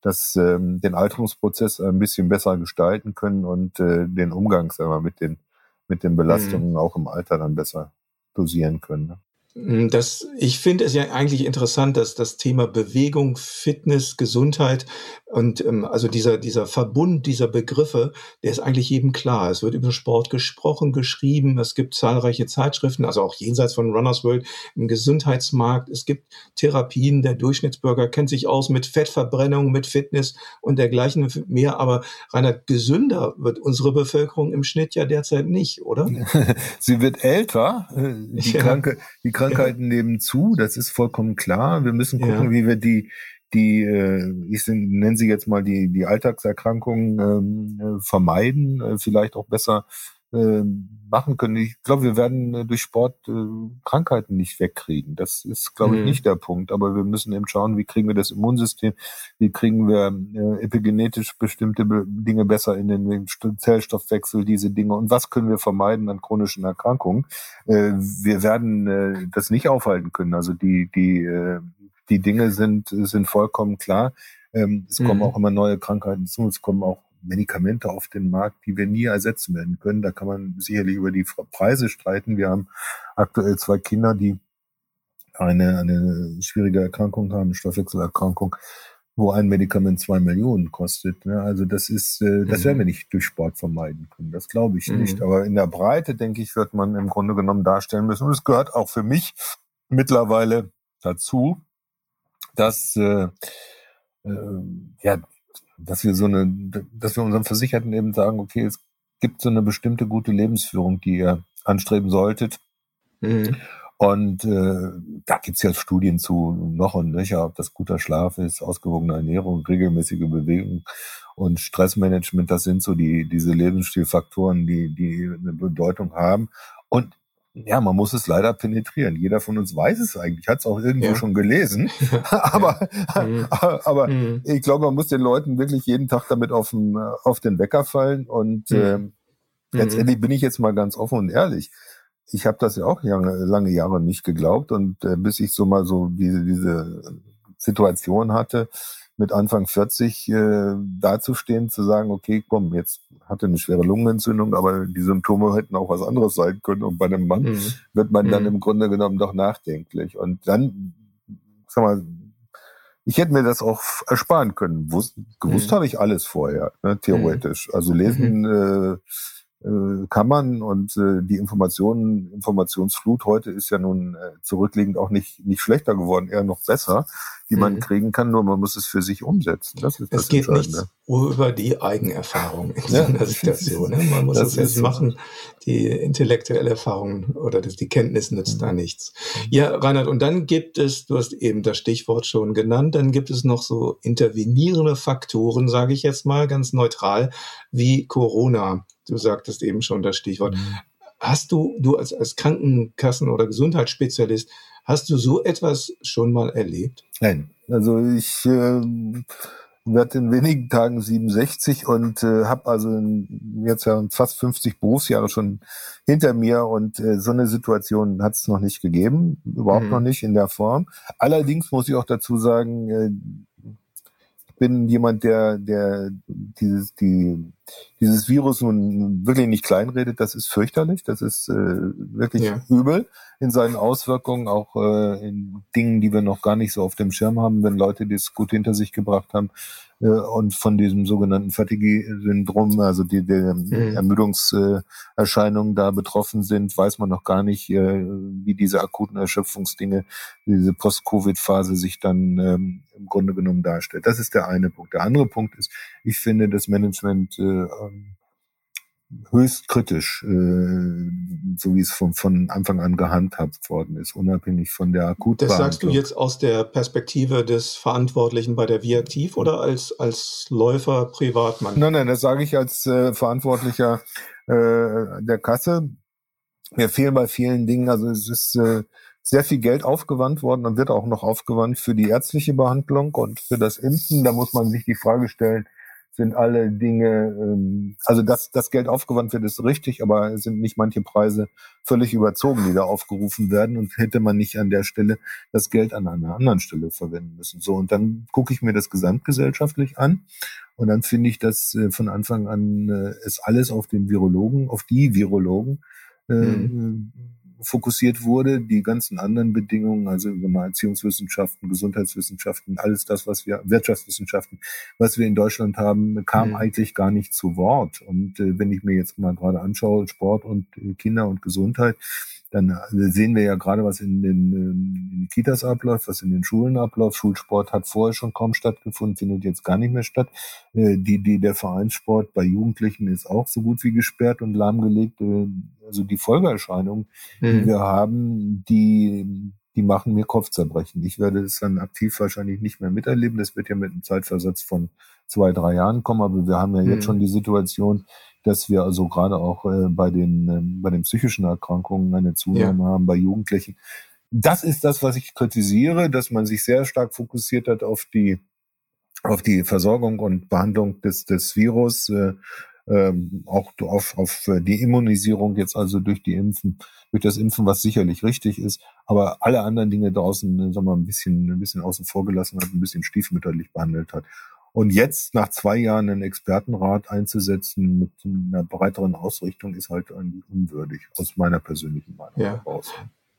Speaker 5: das, ähm, den Alterungsprozess ein bisschen besser gestalten können und äh, den Umgang sagen wir, mit den mit den Belastungen mhm. auch im Alter dann besser dosieren können. Ne?
Speaker 4: Hm, das, ich finde es ja eigentlich interessant, dass das Thema Bewegung, Fitness, Gesundheit und ähm, also dieser, dieser Verbund dieser Begriffe, der ist eigentlich jedem klar. Es wird über Sport gesprochen, geschrieben, es gibt zahlreiche Zeitschriften, also auch jenseits von Runners World im Gesundheitsmarkt. Es gibt Therapien, der Durchschnittsbürger kennt sich aus mit Fettverbrennung, mit Fitness und dergleichen mehr. Aber reiner gesünder wird unsere Bevölkerung im Schnitt ja derzeit nicht, oder?
Speaker 5: Sie wird älter. Äh, die, ja. Kranke, die Krankheiten ja. nehmen zu, das ist vollkommen klar. Wir müssen gucken, ja. wie wir die die, äh, ich nenne sie jetzt mal die, die Alltagserkrankungen ähm, äh, vermeiden, äh, vielleicht auch besser äh, machen können. Ich glaube, wir werden äh, durch Sport äh, Krankheiten nicht wegkriegen. Das ist, glaube ich, mhm. nicht der Punkt. Aber wir müssen eben schauen, wie kriegen wir das Immunsystem, wie kriegen wir äh, epigenetisch bestimmte Be Dinge besser in den Zellstoffwechsel, diese Dinge und was können wir vermeiden an chronischen Erkrankungen. Äh, wir werden äh, das nicht aufhalten können. Also die, die äh, die Dinge sind, sind vollkommen klar. Ähm, es mhm. kommen auch immer neue Krankheiten zu. Es kommen auch Medikamente auf den Markt, die wir nie ersetzen werden können. Da kann man sicherlich über die Preise streiten. Wir haben aktuell zwei Kinder, die eine, eine schwierige Erkrankung haben, eine Stoffwechselerkrankung, wo ein Medikament zwei Millionen kostet. Ne? Also das ist, äh, das mhm. werden wir nicht durch Sport vermeiden können. Das glaube ich mhm. nicht. Aber in der Breite, denke ich, wird man im Grunde genommen darstellen müssen. Und es gehört auch für mich mittlerweile dazu, dass äh, äh, ja, dass wir so eine, dass wir unseren Versicherten eben sagen, okay, es gibt so eine bestimmte gute Lebensführung, die ihr anstreben solltet. Mhm. Und äh, da gibt's ja Studien zu noch und nöcher, ob das guter Schlaf ist, ausgewogene Ernährung, regelmäßige Bewegung und Stressmanagement. Das sind so die diese Lebensstilfaktoren, die die eine Bedeutung haben. Und ja, man muss es leider penetrieren. Jeder von uns weiß es eigentlich, hat es auch irgendwo ja. schon gelesen. aber mhm. aber mhm. ich glaube, man muss den Leuten wirklich jeden Tag damit auf den, auf den Wecker fallen. Und mhm. äh, letztendlich bin ich jetzt mal ganz offen und ehrlich. Ich habe das ja auch lange, lange Jahre nicht geglaubt. Und äh, bis ich so mal so diese, diese Situation hatte, mit Anfang 40 äh, dazustehen, zu sagen, okay, komm, jetzt hatte eine schwere Lungenentzündung, aber die Symptome hätten auch was anderes sein können. Und bei einem Mann mhm. wird man dann mhm. im Grunde genommen doch nachdenklich. Und dann, sag mal, ich hätte mir das auch ersparen können. Wus gewusst mhm. habe ich alles vorher, ne, theoretisch. Also lesen mhm. äh, kann man und äh, die Informationen, Informationsflut heute ist ja nun äh, zurückliegend auch nicht, nicht schlechter geworden, eher noch besser die man mhm. kriegen kann, nur man muss es für sich umsetzen.
Speaker 4: Das ist es das geht nicht über die Eigenerfahrung in ja. so einer Situation. Ne? Man muss es jetzt machen. Die intellektuelle Erfahrung oder das, die Kenntnis nützt mhm. da nichts. Ja, Reinhard, und dann gibt es, du hast eben das Stichwort schon genannt, dann gibt es noch so intervenierende Faktoren, sage ich jetzt mal ganz neutral, wie Corona. Du sagtest eben schon das Stichwort. Mhm. Hast du, du als, als Krankenkassen- oder Gesundheitsspezialist, Hast du so etwas schon mal erlebt?
Speaker 5: Nein. Also ich äh, werde in wenigen Tagen 67 und äh, habe also jetzt ja fast 50 Berufsjahre schon hinter mir und äh, so eine Situation hat es noch nicht gegeben, überhaupt mhm. noch nicht in der Form. Allerdings muss ich auch dazu sagen, äh, bin jemand, der, der dieses, die, dieses Virus nun wirklich nicht kleinredet. Das ist fürchterlich. Das ist äh, wirklich ja. übel in seinen Auswirkungen, auch äh, in Dingen, die wir noch gar nicht so auf dem Schirm haben, wenn Leute das gut hinter sich gebracht haben äh, und von diesem sogenannten Fatigue-Syndrom, also die, die mhm. Ermüdungserscheinungen da betroffen sind, weiß man noch gar nicht, äh, wie diese akuten Erschöpfungsdinge, diese Post-Covid-Phase sich dann ähm, im Grunde genommen darstellt. Das ist der eine Punkt. Der andere Punkt ist, ich finde, das Management äh, ähm, höchst kritisch, äh, so wie es von, von Anfang an gehandhabt worden ist, unabhängig von der akuten.
Speaker 4: Das sagst du jetzt aus der Perspektive des Verantwortlichen bei der Viaktiv oder als, als Läufer Privatmann?
Speaker 5: Nein, nein, das sage ich als äh, Verantwortlicher äh, der Kasse. Mir fehlen bei vielen Dingen, also es ist äh, sehr viel Geld aufgewandt worden und wird auch noch aufgewandt für die ärztliche Behandlung und für das Impfen. Da muss man sich die Frage stellen, sind alle Dinge, ähm, also dass das Geld aufgewandt wird, ist richtig, aber sind nicht manche Preise völlig überzogen, die da aufgerufen werden. Und hätte man nicht an der Stelle das Geld an einer anderen Stelle verwenden müssen. So, und dann gucke ich mir das gesamtgesellschaftlich an. Und dann finde ich, dass äh, von Anfang an äh, es alles auf den Virologen, auf die Virologen äh, mhm fokussiert wurde. Die ganzen anderen Bedingungen, also über Erziehungswissenschaften, Gesundheitswissenschaften, alles das, was wir, Wirtschaftswissenschaften, was wir in Deutschland haben, kam mhm. eigentlich gar nicht zu Wort. Und äh, wenn ich mir jetzt mal gerade anschaue, Sport und äh, Kinder und Gesundheit, dann äh, sehen wir ja gerade, was in den, ähm, in den Kitas abläuft, was in den Schulen abläuft. Schulsport hat vorher schon kaum stattgefunden, findet jetzt gar nicht mehr statt. Äh, die, die, der Vereinssport bei Jugendlichen ist auch so gut wie gesperrt und lahmgelegt. Äh, also die Folgeerscheinungen, mhm. die wir haben, die, die machen mir Kopfzerbrechen. Ich werde es dann aktiv wahrscheinlich nicht mehr miterleben. Das wird ja mit einem Zeitversatz von zwei, drei Jahren kommen. Aber wir haben ja jetzt mhm. schon die Situation, dass wir also gerade auch äh, bei den ähm, bei den psychischen Erkrankungen eine Zunahme ja. haben bei Jugendlichen. Das ist das, was ich kritisiere, dass man sich sehr stark fokussiert hat auf die auf die Versorgung und Behandlung des des Virus, äh, ähm, auch auf, auf die Immunisierung jetzt also durch die Impfen, durch das Impfen, was sicherlich richtig ist, aber alle anderen Dinge draußen, äh, sagen wir mal, ein bisschen, ein bisschen außen vor gelassen hat, ein bisschen stiefmütterlich behandelt hat. Und jetzt nach zwei Jahren einen Expertenrat einzusetzen mit einer breiteren Ausrichtung ist halt eigentlich unwürdig, aus meiner persönlichen Meinung
Speaker 4: ja. heraus.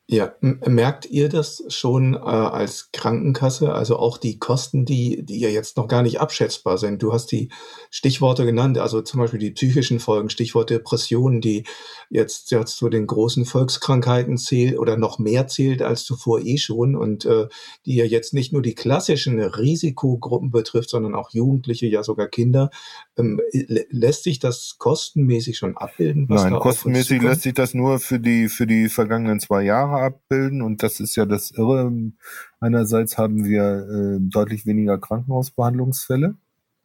Speaker 4: Ja, merkt ihr das schon äh, als Krankenkasse? Also auch die Kosten, die, die ja jetzt noch gar nicht abschätzbar sind. Du hast die Stichworte genannt, also zum Beispiel die psychischen Folgen, Stichwort Depressionen, die jetzt, jetzt zu den großen Volkskrankheiten zählt oder noch mehr zählt als zuvor eh schon und äh, die ja jetzt nicht nur die klassischen Risikogruppen betrifft, sondern auch Jugendliche, ja sogar Kinder. Ähm, lässt sich das kostenmäßig schon abbilden?
Speaker 5: Nein, kostenmäßig lässt sich das nur für die, für die vergangenen zwei Jahre abbilden und das ist ja das Irre. Einerseits haben wir äh, deutlich weniger Krankenhausbehandlungsfälle.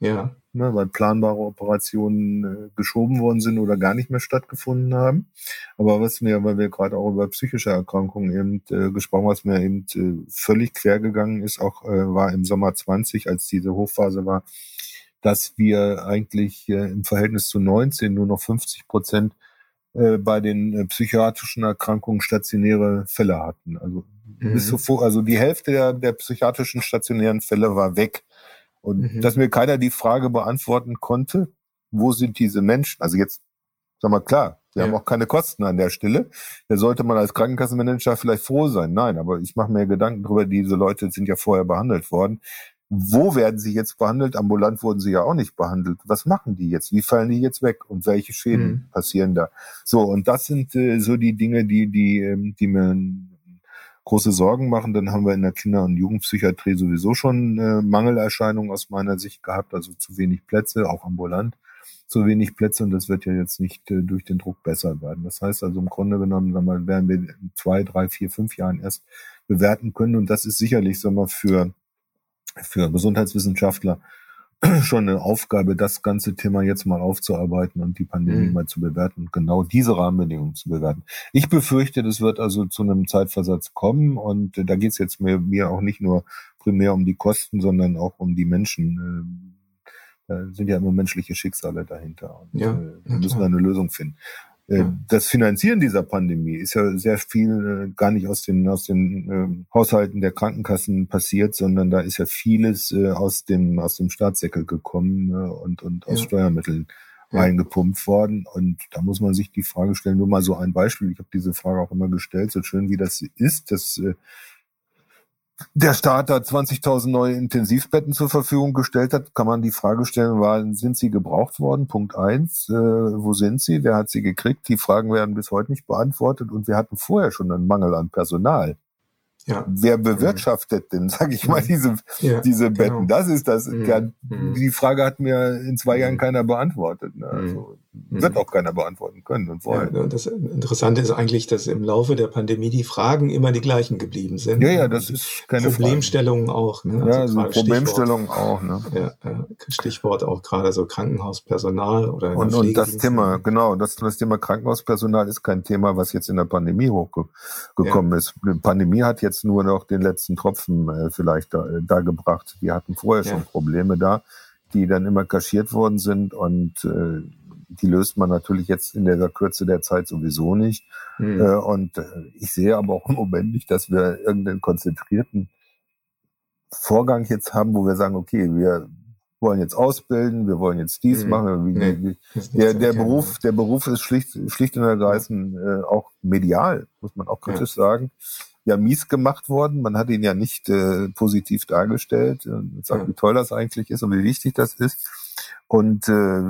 Speaker 4: Ja.
Speaker 5: Ne, weil planbare Operationen äh, geschoben worden sind oder gar nicht mehr stattgefunden haben. Aber was mir, weil wir gerade auch über psychische Erkrankungen eben äh, gesprochen haben, was mir eben äh, völlig quer gegangen ist, auch äh, war im Sommer 20, als diese Hochphase war, dass wir eigentlich äh, im Verhältnis zu 19 nur noch 50 Prozent äh, bei den äh, psychiatrischen Erkrankungen stationäre Fälle hatten. Also mhm. bis zuvor, also die Hälfte der, der psychiatrischen stationären Fälle war weg. Und mhm. dass mir keiner die Frage beantworten konnte, wo sind diese Menschen? Also jetzt, sag mal klar, wir ja. haben auch keine Kosten an der Stelle. Da sollte man als Krankenkassenmanager vielleicht froh sein. Nein, aber ich mache mir Gedanken darüber, diese Leute sind ja vorher behandelt worden. Wo werden sie jetzt behandelt? Ambulant wurden sie ja auch nicht behandelt. Was machen die jetzt? Wie fallen die jetzt weg? Und welche Schäden mhm. passieren da? So, und das sind äh, so die Dinge, die, die, ähm, die mir große Sorgen machen. Dann haben wir in der Kinder- und Jugendpsychiatrie sowieso schon äh, Mangelerscheinungen aus meiner Sicht gehabt, also zu wenig Plätze, auch ambulant zu wenig Plätze und das wird ja jetzt nicht äh, durch den Druck besser werden. Das heißt also im Grunde genommen, sagen wir, werden wir in zwei, drei, vier, fünf Jahren erst bewerten können und das ist sicherlich, sagen wir, für für Gesundheitswissenschaftler schon eine Aufgabe, das ganze Thema jetzt mal aufzuarbeiten und die Pandemie mhm. mal zu bewerten und genau diese Rahmenbedingungen zu bewerten. Ich befürchte, das wird also zu einem Zeitversatz kommen und da geht es jetzt mir, mir auch nicht nur primär um die Kosten, sondern auch um die Menschen. Äh, da sind ja immer menschliche Schicksale dahinter und ja, äh, wir müssen da eine Lösung finden. Äh, das Finanzieren dieser Pandemie ist ja sehr viel äh, gar nicht aus den, aus den äh, Haushalten der Krankenkassen passiert, sondern da ist ja vieles äh, aus dem, aus dem Staatssäckel gekommen äh, und, und aus ja. Steuermitteln reingepumpt worden. Und da muss man sich die Frage stellen, nur mal so ein Beispiel, ich habe diese Frage auch immer gestellt, so schön wie das ist, dass äh, der Staat da 20.000 neue Intensivbetten zur Verfügung gestellt hat, kann man die Frage stellen, waren, sind sie gebraucht worden? Punkt eins, äh, wo sind sie? Wer hat sie gekriegt? Die Fragen werden bis heute nicht beantwortet und wir hatten vorher schon einen Mangel an Personal. Ja. Wer bewirtschaftet denn, sag ich mal, diese, ja, diese. Betten? Genau. Das ist das. Mhm. Mhm. die Frage hat mir in zwei Jahren mhm. keiner beantwortet. Ne? Also, mhm. Wird auch keiner beantworten können und wollen.
Speaker 4: Ja, das Interessante ist eigentlich, dass im Laufe der Pandemie die Fragen immer die gleichen geblieben sind.
Speaker 5: Ja, ja, das ist keine
Speaker 4: Problemstellungen Frage. auch.
Speaker 5: Ne? Ja, also Problemstellungen auch. Ne?
Speaker 4: Ja, Stichwort auch gerade so Krankenhauspersonal oder
Speaker 5: und, und das Thema, genau, das, das Thema Krankenhauspersonal ist kein Thema, was jetzt in der Pandemie hochgekommen ja. ist. Die Pandemie hat jetzt nur noch den letzten Tropfen äh, vielleicht da, da gebracht. Die hatten vorher schon Probleme da, die dann immer kaschiert worden sind und äh, die löst man natürlich jetzt in der Kürze der Zeit sowieso nicht. Mhm. Und äh, ich sehe aber auch im Moment nicht, dass wir irgendeinen konzentrierten Vorgang jetzt haben, wo wir sagen, okay, wir wollen jetzt ausbilden, wir wollen jetzt dies mhm. machen. Nee, der, der Beruf, der Beruf ist schlicht, schlicht und ergreifend äh, auch medial, muss man auch kritisch ja. sagen ja mies gemacht worden. Man hat ihn ja nicht äh, positiv dargestellt und sagt, wie toll das eigentlich ist und wie wichtig das ist. Und äh,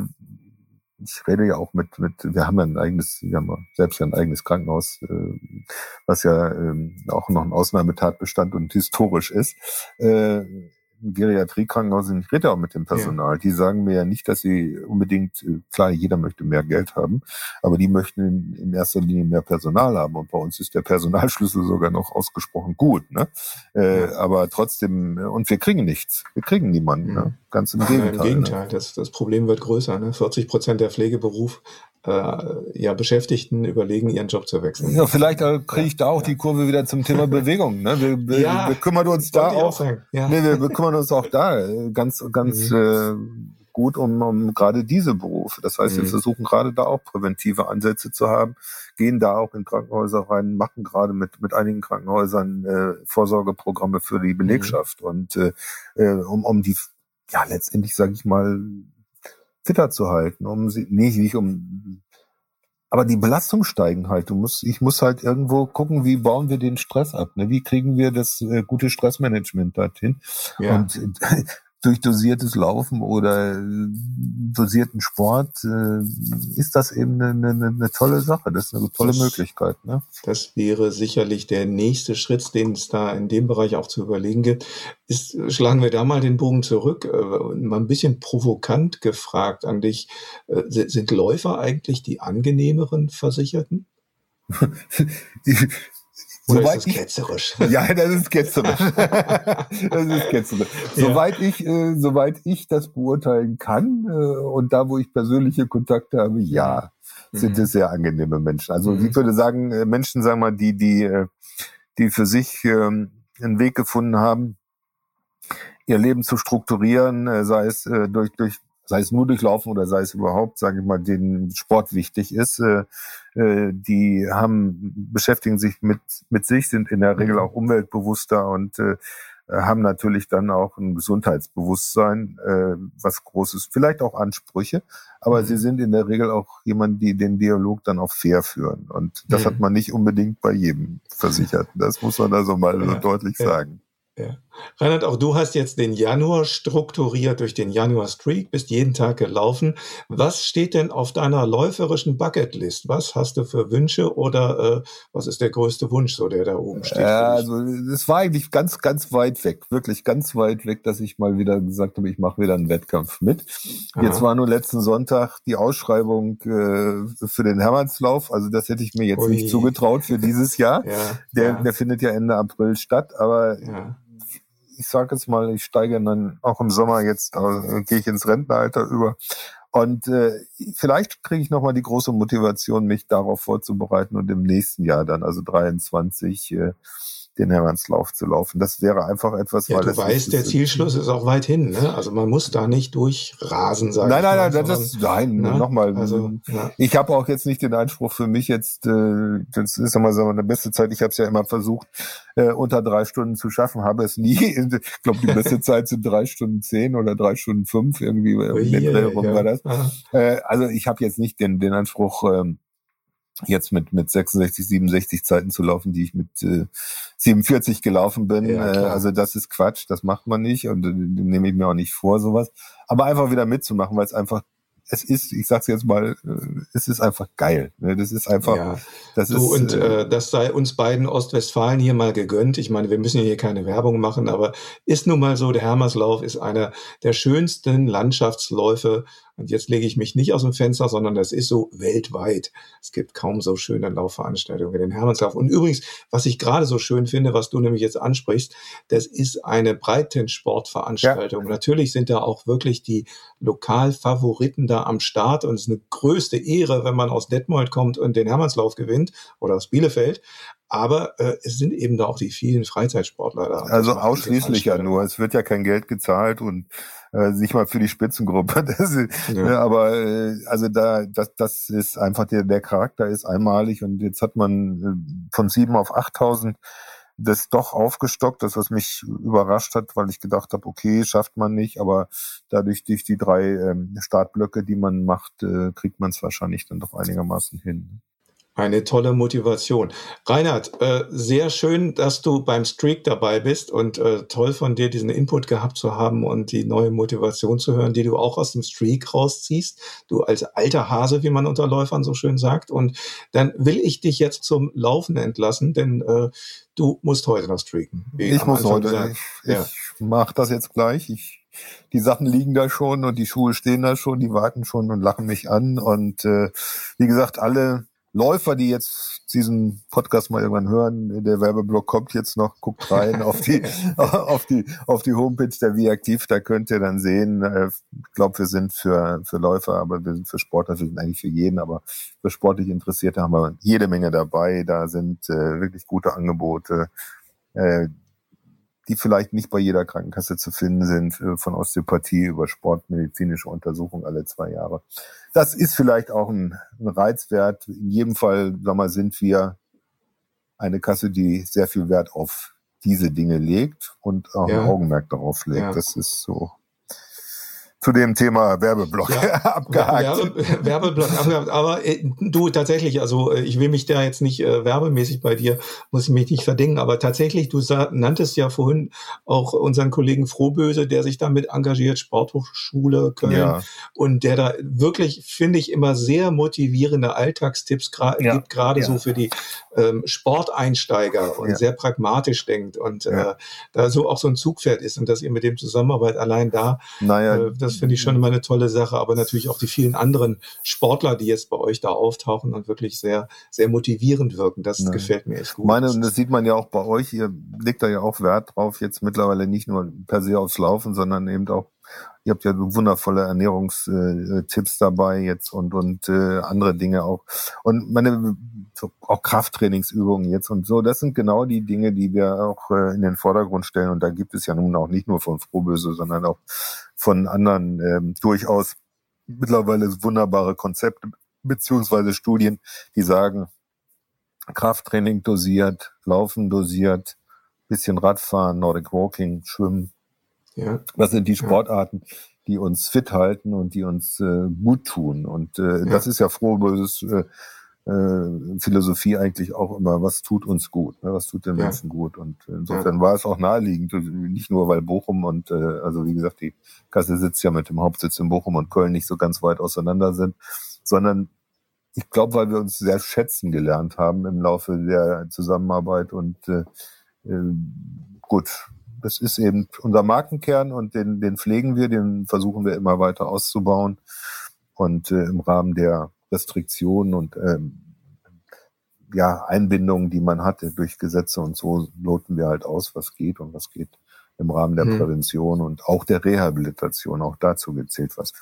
Speaker 5: ich rede ja auch mit, mit, wir haben ja ein eigenes, wir haben selbst ja ein eigenes Krankenhaus, äh, was ja äh, auch noch ein Ausnahmetatbestand und historisch ist. Äh, Geriatriekrankenhaus ich rede auch mit dem Personal, ja. die sagen mir ja nicht, dass sie unbedingt, äh, klar, jeder möchte mehr Geld haben, aber die möchten in, erster Linie mehr Personal haben. Und bei uns ist der Personalschlüssel sogar noch ausgesprochen gut. Ne? Äh, ja. Aber trotzdem, äh, und wir kriegen nichts. Wir kriegen niemanden. Ne? Ganz im Gegenteil. Ja,
Speaker 4: Im Gegenteil, ne? das, das Problem wird größer. Ne? 40 Prozent der Pflegeberuf äh, ja, Beschäftigten überlegen, ihren Job zu wechseln.
Speaker 5: Ja, vielleicht äh, kriege ich da auch ja. die Kurve wieder zum Thema Bewegung. Ne? Wir, wir, ja, wir kümmern uns da auch, auch ja. nee, wir, wir kümmern uns auch da äh, ganz, ganz mhm. äh, gut um, um gerade diese Berufe. Das heißt, wir mhm. versuchen gerade da auch präventive Ansätze zu haben, gehen da auch in Krankenhäuser rein, machen gerade mit, mit einigen Krankenhäusern äh, Vorsorgeprogramme für die Belegschaft mhm. und äh, äh, um, um die, ja, letztendlich sage ich mal, fitter zu halten, um sie, nicht, nicht um, aber die Belastung steigen halt. Du musst, ich muss halt irgendwo gucken, wie bauen wir den Stress ab, ne? Wie kriegen wir das äh, gute Stressmanagement dorthin? Ja. Und durch dosiertes Laufen oder dosierten Sport äh, ist das eben eine, eine, eine, tolle Sache. Das ist eine tolle das, Möglichkeit. Ne?
Speaker 4: Das wäre sicherlich der nächste Schritt, den es da in dem Bereich auch zu überlegen gibt. Ist, schlagen wir da mal den Bogen zurück, äh, mal ein bisschen provokant gefragt an dich. Äh, sind Läufer eigentlich die angenehmeren Versicherten? Oder Soweit ist das ketzerisch?
Speaker 5: ja, das ist ketzerisch. das ist ketzerisch. Ja. Soweit ich, äh, soweit ich das beurteilen kann äh, und da, wo ich persönliche Kontakte habe, ja, sind mhm. es sehr angenehme Menschen. Also mhm. ich würde sagen, äh, Menschen, sagen wir mal, die, die, äh, die für sich ähm, einen Weg gefunden haben, ihr Leben zu strukturieren, äh, sei es äh, durch, durch sei es nur durchlaufen oder sei es überhaupt, sage ich mal, den Sport wichtig ist, äh, äh, die haben beschäftigen sich mit mit sich, sind in der Regel mhm. auch umweltbewusster und äh, haben natürlich dann auch ein Gesundheitsbewusstsein, äh, was Großes, vielleicht auch Ansprüche, aber mhm. sie sind in der Regel auch jemand, die den Dialog dann auch fair führen. Und das mhm. hat man nicht unbedingt bei jedem Versicherten. Das muss man also mal ja, so deutlich ja. sagen.
Speaker 4: Ja. Reinhard, auch du hast jetzt den Januar strukturiert durch den Januar Streak, bist jeden Tag gelaufen. Was steht denn auf deiner läuferischen Bucketlist? Was hast du für Wünsche oder äh, was ist der größte Wunsch, so der da oben steht?
Speaker 5: Ja, also es war eigentlich ganz, ganz weit weg, wirklich ganz weit weg, dass ich mal wieder gesagt habe, ich mache wieder einen Wettkampf mit. Aha. Jetzt war nur letzten Sonntag die Ausschreibung äh, für den Hermannslauf. Also das hätte ich mir jetzt Ui. nicht zugetraut für dieses Jahr. Ja, der, ja. der findet ja Ende April statt, aber ja ich sage jetzt mal, ich steige dann auch im Sommer jetzt, äh, gehe ich ins Rentenalter über. Und äh, vielleicht kriege ich nochmal die große Motivation, mich darauf vorzubereiten und im nächsten Jahr dann, also 23, äh, den Hermannslauf zu laufen. Das wäre einfach etwas,
Speaker 4: ja, weil du weißt, der Zielschluss ist auch weit hin. Ne? Also man muss da nicht durchrasen, sagen.
Speaker 5: Nein, nein, nein, das ist, nein, ne? nochmal. Also, ja. Ich habe auch jetzt nicht den Anspruch für mich jetzt, äh, das ist immer so eine beste Zeit. Ich habe es ja immer versucht, äh, unter drei Stunden zu schaffen, habe es nie. Ich glaube, die beste Zeit sind drei Stunden zehn oder drei Stunden fünf irgendwie. Oh, den ja, rum war das. Äh, also ich habe jetzt nicht den, den Anspruch. Ähm, jetzt mit, mit 66, 67 Zeiten zu laufen, die ich mit äh, 47 gelaufen bin. Ja, äh, also das ist Quatsch, das macht man nicht und äh, nehme ich mir auch nicht vor, sowas. Aber einfach wieder mitzumachen, weil es einfach es ist, ich sag's jetzt mal, äh, es ist einfach geil. Ne? Das ist einfach, ja.
Speaker 4: das du, ist. Und äh, äh, das sei uns beiden Ostwestfalen hier mal gegönnt. Ich meine, wir müssen hier keine Werbung machen, aber ist nun mal so, der Hermerslauf ist einer der schönsten Landschaftsläufe und jetzt lege ich mich nicht aus dem Fenster, sondern das ist so weltweit. Es gibt kaum so schöne Laufveranstaltungen wie den Hermannslauf. Und übrigens, was ich gerade so schön finde, was du nämlich jetzt ansprichst, das ist eine Breitensportveranstaltung. Ja. Natürlich sind da auch wirklich die Lokalfavoriten da am Start und es ist eine größte Ehre, wenn man aus Detmold kommt und den Hermannslauf gewinnt oder aus Bielefeld. Aber äh, es sind eben da auch die vielen Freizeitsportler da.
Speaker 5: Also ausschließlich ja nur. Es wird ja kein Geld gezahlt und äh, nicht mal für die Spitzengruppe. Das, ja. ne, aber äh, also da, das, das ist einfach der, der Charakter ist einmalig und jetzt hat man äh, von sieben auf achttausend das doch aufgestockt, das was mich überrascht hat, weil ich gedacht habe, okay, schafft man nicht, aber dadurch durch die drei ähm, Startblöcke, die man macht, äh, kriegt man es wahrscheinlich dann doch einigermaßen hin.
Speaker 4: Eine tolle Motivation. Reinhard, äh, sehr schön, dass du beim Streak dabei bist und äh, toll von dir diesen Input gehabt zu haben und die neue Motivation zu hören, die du auch aus dem Streak rausziehst. Du als alter Hase, wie man unter Läufern so schön sagt. Und dann will ich dich jetzt zum Laufen entlassen, denn äh, du musst heute noch streaken.
Speaker 5: Ich muss heute. Gesagt. Ich, ja. ich mache das jetzt gleich. Ich die Sachen liegen da schon und die Schuhe stehen da schon, die warten schon und lachen mich an. Und äh, wie gesagt, alle Läufer, die jetzt diesen Podcast mal irgendwann hören, der Werbeblock kommt jetzt noch, guckt rein auf die, auf die, auf die Homepage der Wie aktiv, da könnt ihr dann sehen, äh, ich glaube, wir sind für, für Läufer, aber wir sind für Sportler, wir sind eigentlich für jeden, aber für sportlich Interessierte haben wir jede Menge dabei, da sind äh, wirklich gute Angebote, äh, die vielleicht nicht bei jeder Krankenkasse zu finden sind, äh, von Osteopathie über sportmedizinische Untersuchung alle zwei Jahre. Das ist vielleicht auch ein, ein Reizwert. In jedem Fall, sag mal, sind wir eine Kasse, die sehr viel Wert auf diese Dinge legt und auch ja. ein Augenmerk darauf legt. Ja. Das ist so zu dem Thema Werbeblock ja, abgehakt.
Speaker 4: Werbe, Werbeblock abgehakt. Aber äh, du tatsächlich, also äh, ich will mich da jetzt nicht äh, werbemäßig bei dir, muss ich mich nicht verdenken, aber tatsächlich, du nanntest ja vorhin auch unseren Kollegen Frohböse, der sich damit engagiert, Sporthochschule Köln, ja. und der da wirklich, finde ich, immer sehr motivierende Alltagstipps ja. gibt, gerade so für die ähm, Sporteinsteiger und sehr pragmatisch denkt und äh, da so auch so ein Zugpferd ist und dass ihr mit dem Zusammenarbeit allein da
Speaker 5: naja, äh, das
Speaker 4: das finde ich schon immer eine tolle Sache, aber natürlich auch die vielen anderen Sportler, die jetzt bei euch da auftauchen und wirklich sehr, sehr motivierend wirken. Das ja. gefällt mir echt gut.
Speaker 5: Meine, und das sieht man ja auch bei euch, ihr legt da ja auch Wert drauf, jetzt mittlerweile nicht nur per se aufs Laufen, sondern eben auch Ihr habt ja wundervolle Ernährungstipps dabei jetzt und und äh, andere Dinge auch und meine so, auch Krafttrainingsübungen jetzt und so. Das sind genau die Dinge, die wir auch äh, in den Vordergrund stellen und da gibt es ja nun auch nicht nur von Frohböse, sondern auch von anderen ähm, durchaus mittlerweile wunderbare Konzepte beziehungsweise Studien, die sagen, Krafttraining dosiert, Laufen dosiert, bisschen Radfahren, Nordic Walking, Schwimmen, ja. Was sind die Sportarten, ja. die uns fit halten und die uns äh, gut tun? Und äh, ja. das ist ja froh, das äh, äh, Philosophie eigentlich auch immer, was tut uns gut, ne? was tut den Menschen gut. Und insofern war es auch naheliegend, nicht nur weil Bochum und äh, also wie gesagt, die Kasse sitzt ja mit dem Hauptsitz in Bochum und Köln nicht so ganz weit auseinander sind, sondern ich glaube, weil wir uns sehr schätzen gelernt haben im Laufe der Zusammenarbeit und äh, äh gut, das ist eben unser Markenkern und den, den pflegen wir, den versuchen wir immer weiter auszubauen. Und äh, im Rahmen der Restriktionen und ähm, ja, Einbindungen, die man hatte durch Gesetze und so, loten wir halt aus, was geht und was geht im Rahmen der hm. Prävention und auch der Rehabilitation. Auch dazu gezählt was.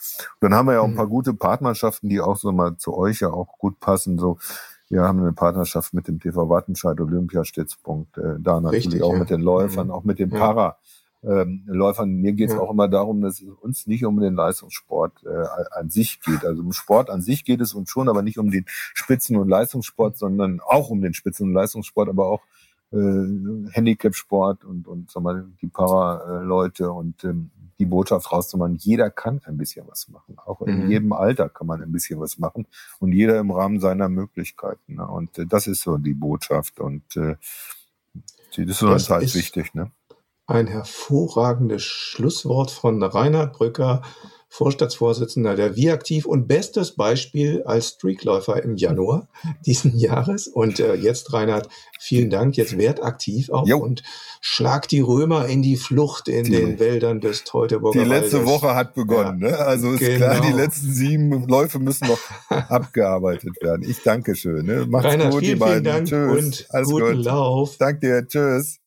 Speaker 5: Und dann haben wir ja auch ein hm. paar gute Partnerschaften, die auch so mal zu euch ja auch gut passen. So wir haben eine Partnerschaft mit dem TV Wattenscheid Olympiastützpunkt, äh, da natürlich Richtig, auch ja. mit den Läufern, mhm. auch mit den Para. Ähm, Läufern. Mir geht es ja. auch immer darum, dass es uns nicht um den Leistungssport äh, an sich geht. Also um Sport an sich geht es uns schon, aber nicht um den Spitzen- und Leistungssport, sondern auch um den Spitzen- und Leistungssport, aber auch äh, Handicap-Sport und, und sag mal, die Para-Leute und ähm, die Botschaft rauszumachen, jeder kann ein bisschen was machen. Auch in mhm. jedem Alter kann man ein bisschen was machen und jeder im Rahmen seiner Möglichkeiten. Ne? Und äh, das ist so die Botschaft und äh, das ist uns halt ist wichtig. Ne?
Speaker 4: Ein hervorragendes Schlusswort von Reinhard Brücker. Vorstandsvorsitzender der Viaktiv und bestes Beispiel als Streakläufer im Januar diesen Jahres. Und äh, jetzt, Reinhard, vielen Dank. Jetzt werd aktiv auch jo. und schlag die Römer in die Flucht in die, den Wäldern des Teutoburger
Speaker 5: Die letzte Waldes. Woche hat begonnen. Ja, ne? Also ist genau. klar, die letzten sieben Läufe müssen noch abgearbeitet werden. Ich danke schön. Ne?
Speaker 4: Macht's Reinhard, gut, vielen, die beiden. Vielen Dank Tschüss. und Alles guten gut. Lauf.
Speaker 5: Danke dir. Tschüss.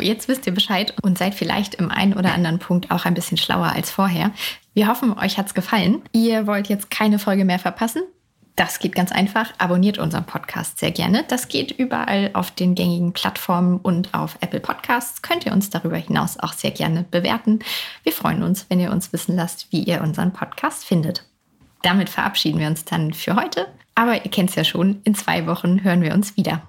Speaker 1: Jetzt wisst ihr Bescheid und seid vielleicht im einen oder anderen Punkt auch ein bisschen schlauer als vorher. Wir hoffen, euch hat's gefallen. Ihr wollt jetzt keine Folge mehr verpassen? Das geht ganz einfach. Abonniert unseren Podcast sehr gerne. Das geht überall auf den gängigen Plattformen und auf Apple Podcasts. Könnt ihr uns darüber hinaus auch sehr gerne bewerten. Wir freuen uns, wenn ihr uns wissen lasst, wie ihr unseren Podcast findet. Damit verabschieden wir uns dann für heute. Aber ihr kennt es ja schon, in zwei Wochen hören wir uns wieder.